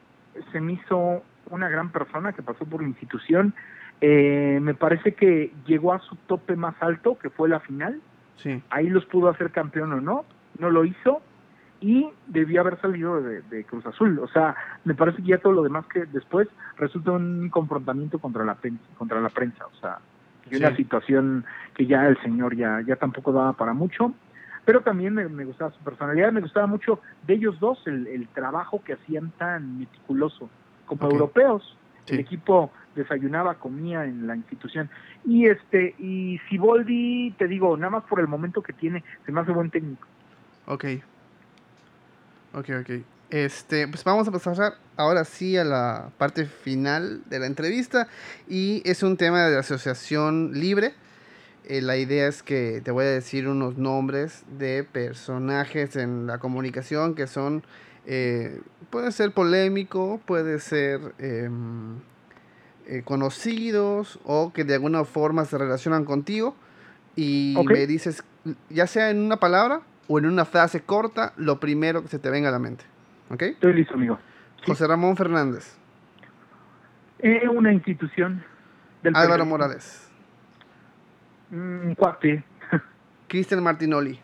se me hizo una gran persona que pasó por la institución. Eh, me parece que llegó a su tope más alto, que fue la final. Sí. Ahí los pudo hacer campeón o no, no lo hizo y debió haber salido de, Cruz Azul. O sea, me parece que ya todo lo demás que después resulta un confrontamiento contra la prensa, contra la prensa. O sea, una situación que ya el señor ya, ya tampoco daba para mucho. Pero también me, gustaba su personalidad, me gustaba mucho de ellos dos el, trabajo que hacían tan meticuloso como europeos. El equipo desayunaba, comía en la institución. Y este, y Siboldi, te digo, nada más por el momento que tiene, se me hace buen técnico. Ok. Ok, ok. Este, pues vamos a pasar ahora sí a la parte final de la entrevista y es un tema de asociación libre. Eh, la idea es que te voy a decir unos nombres de personajes en la comunicación que son, eh, puede ser polémico, puede ser em, eh, conocidos o que de alguna forma se relacionan contigo y me dices, ya sea en una palabra o en una frase corta, lo primero que se te venga a la mente. ¿Ok? Estoy listo, amigo. José Ramón Fernández. Eh, una institución. Del Álvaro Morales. Un cuate. Cristian Martinoli.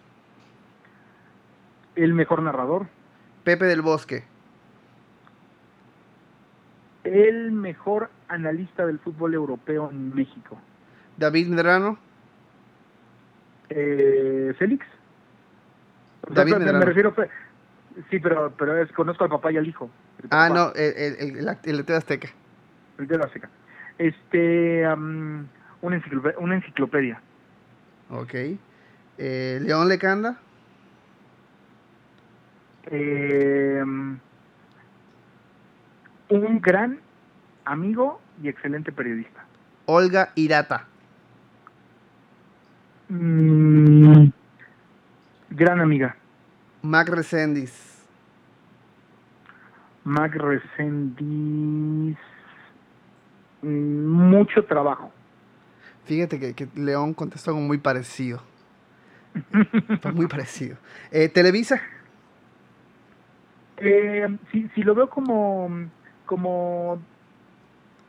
El mejor narrador. Pepe del Bosque. El mejor analista del fútbol europeo en México. David Medrano. Eh, Félix. David me, me refiero, sí, pero, pero es, conozco al papá y al hijo. Ah, no, el, el, el, el de Azteca. El de Azteca. Este, um, una, enciclopedia, una enciclopedia. Ok. Eh, León Lecanda. Eh, un gran amigo y excelente periodista. Olga Irata. Mm, Gran amiga. Mac Resendis. Mac Resendis. Mm, mucho trabajo. Fíjate que, León contestó algo muy parecido. muy parecido. Eh, ¿Televisa? Eh, si, si lo veo como, como,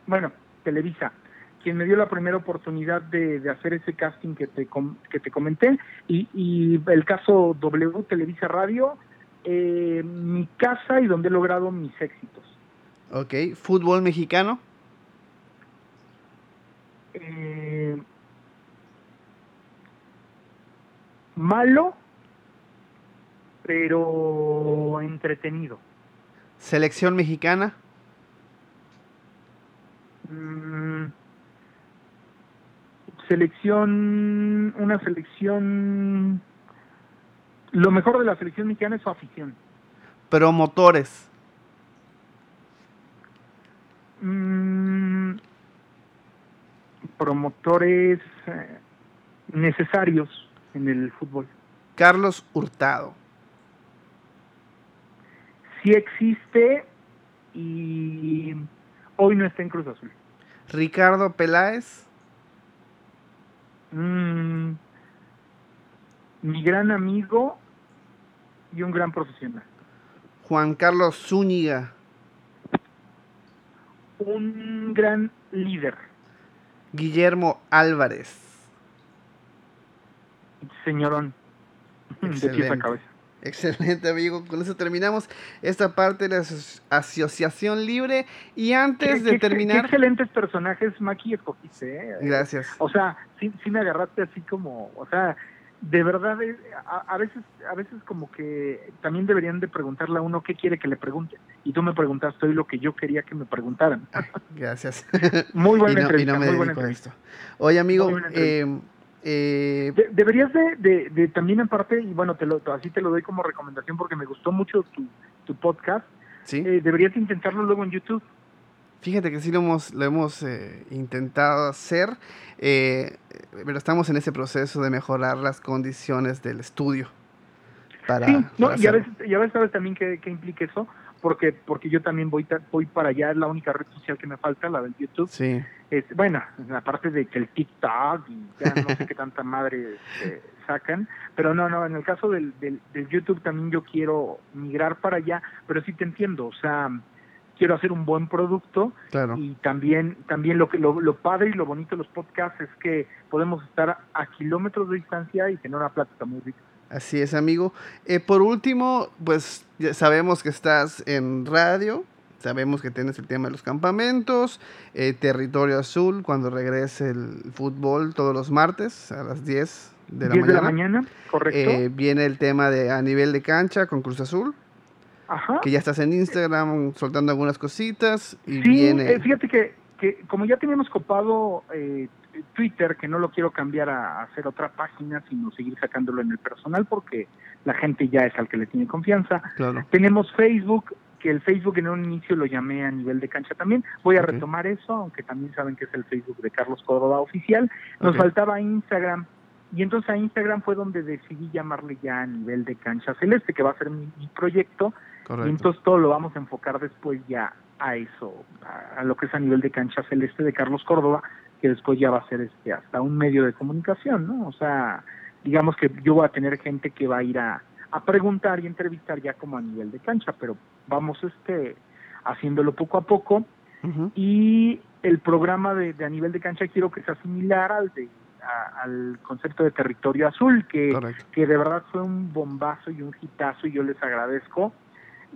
bueno, Televisa quien me dio la primera oportunidad de, hacer ese casting que te, que te comenté, y, el caso W Televisa Radio, eh, mi casa y donde he logrado mis éxitos. Ok, ¿fútbol mexicano? Eh, malo, pero entretenido. ¿Selección mexicana? Mm, selección, una selección, lo mejor de la selección mexicana es su afición. Promotores. Mm, promotores eh, necesarios en el fútbol. Carlos Hurtado. Sí existe y hoy no está en Cruz Azul. Ricardo Peláez. Mm, mi gran amigo y un gran profesional. Juan Carlos Zúñiga. Un gran líder. Guillermo Álvarez. Señorón. De cabeza. Excelente, amigo. Con eso terminamos esta parte de la Asociación Libre. Y antes de terminar. Qué excelentes personajes, Maki, escogiste. ¿eh? Gracias. O sea, sí, sí me agarraste así como. O sea, de verdad, eh, a, veces a veces como que también deberían de preguntarle a uno qué quiere que le pregunte. Y tú me preguntaste hoy lo que yo quería que me preguntaran. gracias. muy buena entrevista. muy buena entrevista. Oye, amigo, eh, Eh, deberías de, de, también aparte, y bueno, te lo, así te lo doy como recomendación porque me gustó mucho tu, tu podcast, ¿Sí? Eh, deberías intentarlo luego en YouTube. Fíjate que sí lo hemos, lo hemos eh, intentado hacer, pero estamos en ese proceso de mejorar las condiciones del estudio. Para, sí, no, y a veces, y a veces sabes también qué, qué implica eso, porque porque yo también voy voy para allá, es la única red social que me falta, la del YouTube. Sí. Es, bueno, aparte de que el TikTok y ya no sé qué tanta madre este, sacan, pero no, no, en el caso del, del, YouTube también yo quiero migrar para allá, pero sí te entiendo, o sea, quiero hacer un buen producto claro. y también también lo que lo, lo, padre y lo bonito de los podcasts es que podemos estar a kilómetros de distancia y tener una plática muy rica. Así es, amigo. Eh, por último, pues ya sabemos que estás en radio, sabemos que tienes el tema de los campamentos, eh, Territorio Azul, cuando regrese el fútbol todos los martes a las 10 de la 10 mañana. de la mañana, correcto. Eh, viene el tema de a nivel de cancha con Cruz Azul. Ajá. Que ya estás en Instagram soltando algunas cositas. Y sí, viene... fíjate que, que como ya teníamos copado eh, Twitter, que no lo quiero cambiar a, hacer otra página, sino seguir sacándolo en el personal, porque la gente ya es al que le tiene confianza. Tenemos Facebook, que el Facebook en un inicio lo llamé a nivel de cancha también. Voy a retomar eso, aunque también saben que es el Facebook de Carlos Córdoba oficial. Nos faltaba Instagram. Y entonces a Instagram fue donde decidí llamarle ya a nivel de cancha celeste, que va a ser mi, proyecto. Y entonces todo lo vamos a enfocar después ya a eso, a, lo que es a nivel de cancha celeste de Carlos Córdoba, que después ya va a ser este hasta un medio de comunicación, ¿no? O sea, digamos que yo voy a tener gente que va a ir a, a preguntar y entrevistar ya como a nivel de cancha, pero vamos este haciéndolo poco a poco. Y el programa de, a nivel de cancha quiero que sea similar al de al concepto de territorio azul que, que de verdad fue un bombazo y un hitazo y yo les agradezco.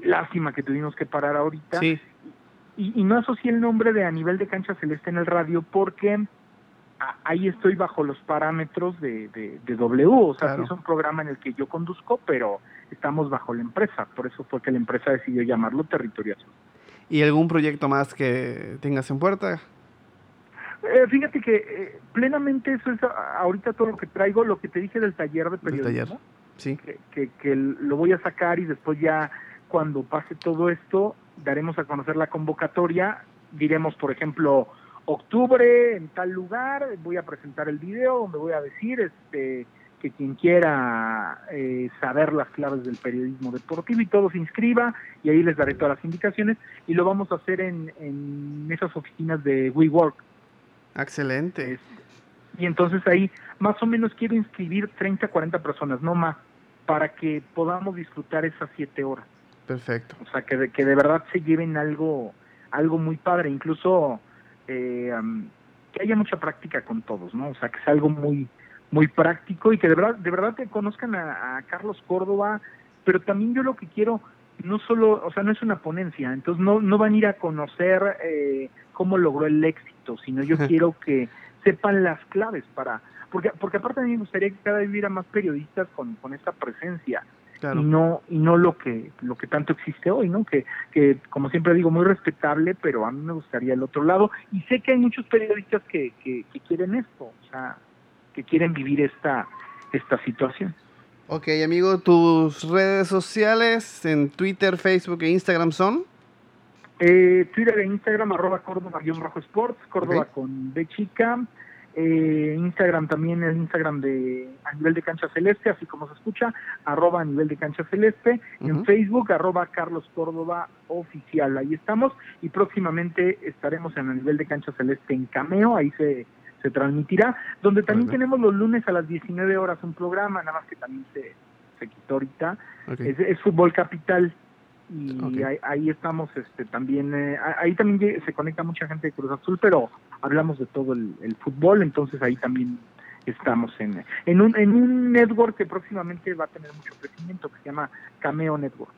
Lástima que tuvimos que parar ahorita. Sí. Y, no asocié el nombre de a nivel de cancha celeste en el radio porque ahí estoy bajo los parámetros de, de, W, o sea, es un programa en el que yo conduzco, pero estamos bajo la empresa, por eso fue que la empresa decidió llamarlo Territorio Azul. ¿Y algún proyecto más que tengas en puerta? Eh, fíjate que eh, plenamente eso es ahorita todo lo que traigo, lo que te dije del taller de periodismo, Sí. que, que lo voy a sacar y después ya cuando pase todo esto daremos a conocer la convocatoria, diremos, por ejemplo, octubre en tal lugar, voy a presentar el video donde voy a decir este que quien quiera eh, saber las claves del periodismo deportivo y todo se inscriba y ahí les daré todas las indicaciones y lo vamos a hacer en, en esas oficinas de WeWork. Excelente. y entonces ahí más o menos quiero inscribir 30, 40 personas, no más, para que podamos disfrutar esas siete horas. Perfecto. O sea, que de, que de verdad se lleven algo, algo muy padre, incluso eh, que haya mucha práctica con todos, ¿no? O sea, que sea algo muy, muy práctico y que de verdad, de verdad te conozcan a, Carlos Córdoba, pero también yo lo que quiero, no solo, o sea, no es una ponencia, entonces no, no van a ir a conocer eh, cómo logró el éxito, sino yo quiero que sepan las claves para, porque, porque aparte a mí me gustaría que cada vez hubiera más periodistas con, con esta presencia, y no y no lo que lo que tanto existe hoy no que que como siempre digo muy respetable pero a mí me gustaría el otro lado. Y sé que hay muchos periodistas que, que, quieren esto o sea que quieren vivir esta esta situación. Ok, amigo, tus redes sociales en Twitter, Facebook e Instagram son? Eh, Twitter e Instagram, arroba Córdoba-Sports, Córdoba con B chica, eh, Instagram también es Instagram de a nivel de cancha celeste, así como se escucha, arroba a nivel de cancha celeste, en Facebook, arroba Carlos Córdoba oficial, ahí estamos, y próximamente estaremos en a nivel de cancha celeste en Cameo, ahí se, se transmitirá, donde también tenemos los lunes a las 19 horas un programa, nada más que también se, se quitó ahorita, es, Fútbol Capital, y ahí, estamos este también eh, ahí también se conecta mucha gente de Cruz Azul pero hablamos de todo el, fútbol entonces ahí también estamos en en un en un network que próximamente va a tener mucho crecimiento que se llama Cameo Network.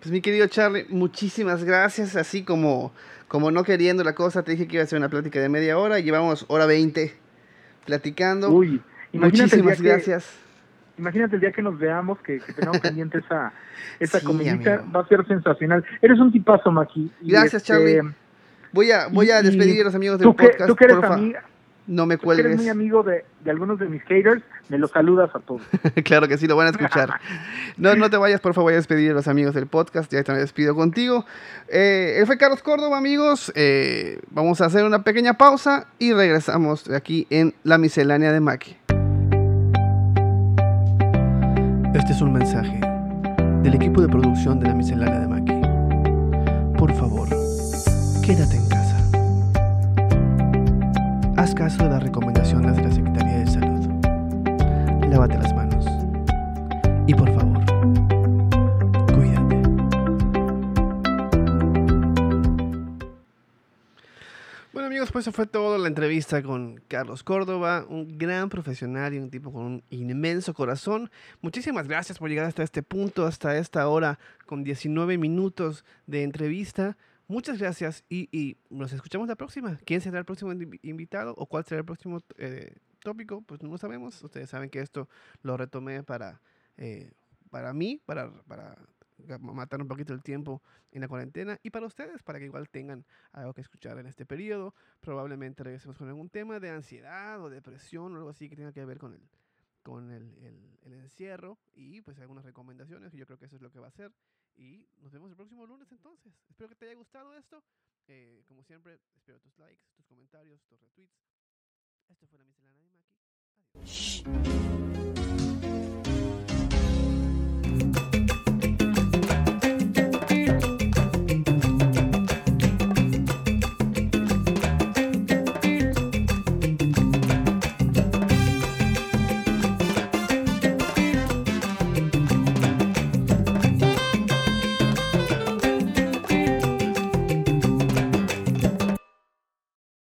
Pues mi querido Charlie muchísimas gracias. Así como como no queriendo la cosa te dije que iba a ser una plática de media hora y llevamos hora veinte platicando. Uy, muchísimas gracias imagínate el día que nos veamos, que, que tengamos pendiente esa, esa va a ser sensacional. Eres un tipazo, Maki. Gracias, este, Charlie. Voy a, voy a despedir a los amigos del podcast. tú que eres amiga, no me cuelgues. eres muy amigo de, de, algunos de mis haters, me los saludas a todos. claro que sí, lo van a escuchar. no, no te vayas, por favor, voy a despedir a los amigos del podcast, ya también despido contigo. Eh, él fue Carlos Córdoba, amigos. Eh, vamos a hacer una pequeña pausa y regresamos aquí en La Miscelánea de Maki. Este es un mensaje del equipo de producción de La Miscelánea de Maki. Por favor, quédate en casa. Haz caso de las recomendaciones de la Secretaría de Salud. Lávate las manos. Y por favor, amigos, pues eso fue toda la entrevista con Carlos Córdoba, un gran profesional y un tipo con un inmenso corazón. Muchísimas gracias por llegar hasta este punto, hasta esta hora con 19 minutos de entrevista. Muchas gracias y, nos escuchamos la próxima. ¿Quién será el próximo invitado o cuál será el próximo eh, tópico? Pues no lo sabemos. Ustedes saben que esto lo retomé para, eh, para mí, para matar un poquito el tiempo en la cuarentena y para ustedes, para que igual tengan algo que escuchar en este periodo. Probablemente regresemos con algún tema de ansiedad o depresión o algo así que tenga que ver con el, con el, el, encierro y pues algunas recomendaciones, y yo creo que eso es lo que va a ser. Y nos vemos el próximo lunes entonces. Espero que te haya gustado esto. Eh, como siempre, espero tus likes, tus comentarios, tus retweets. Esto fue la miscelánea de Maki. Adiós.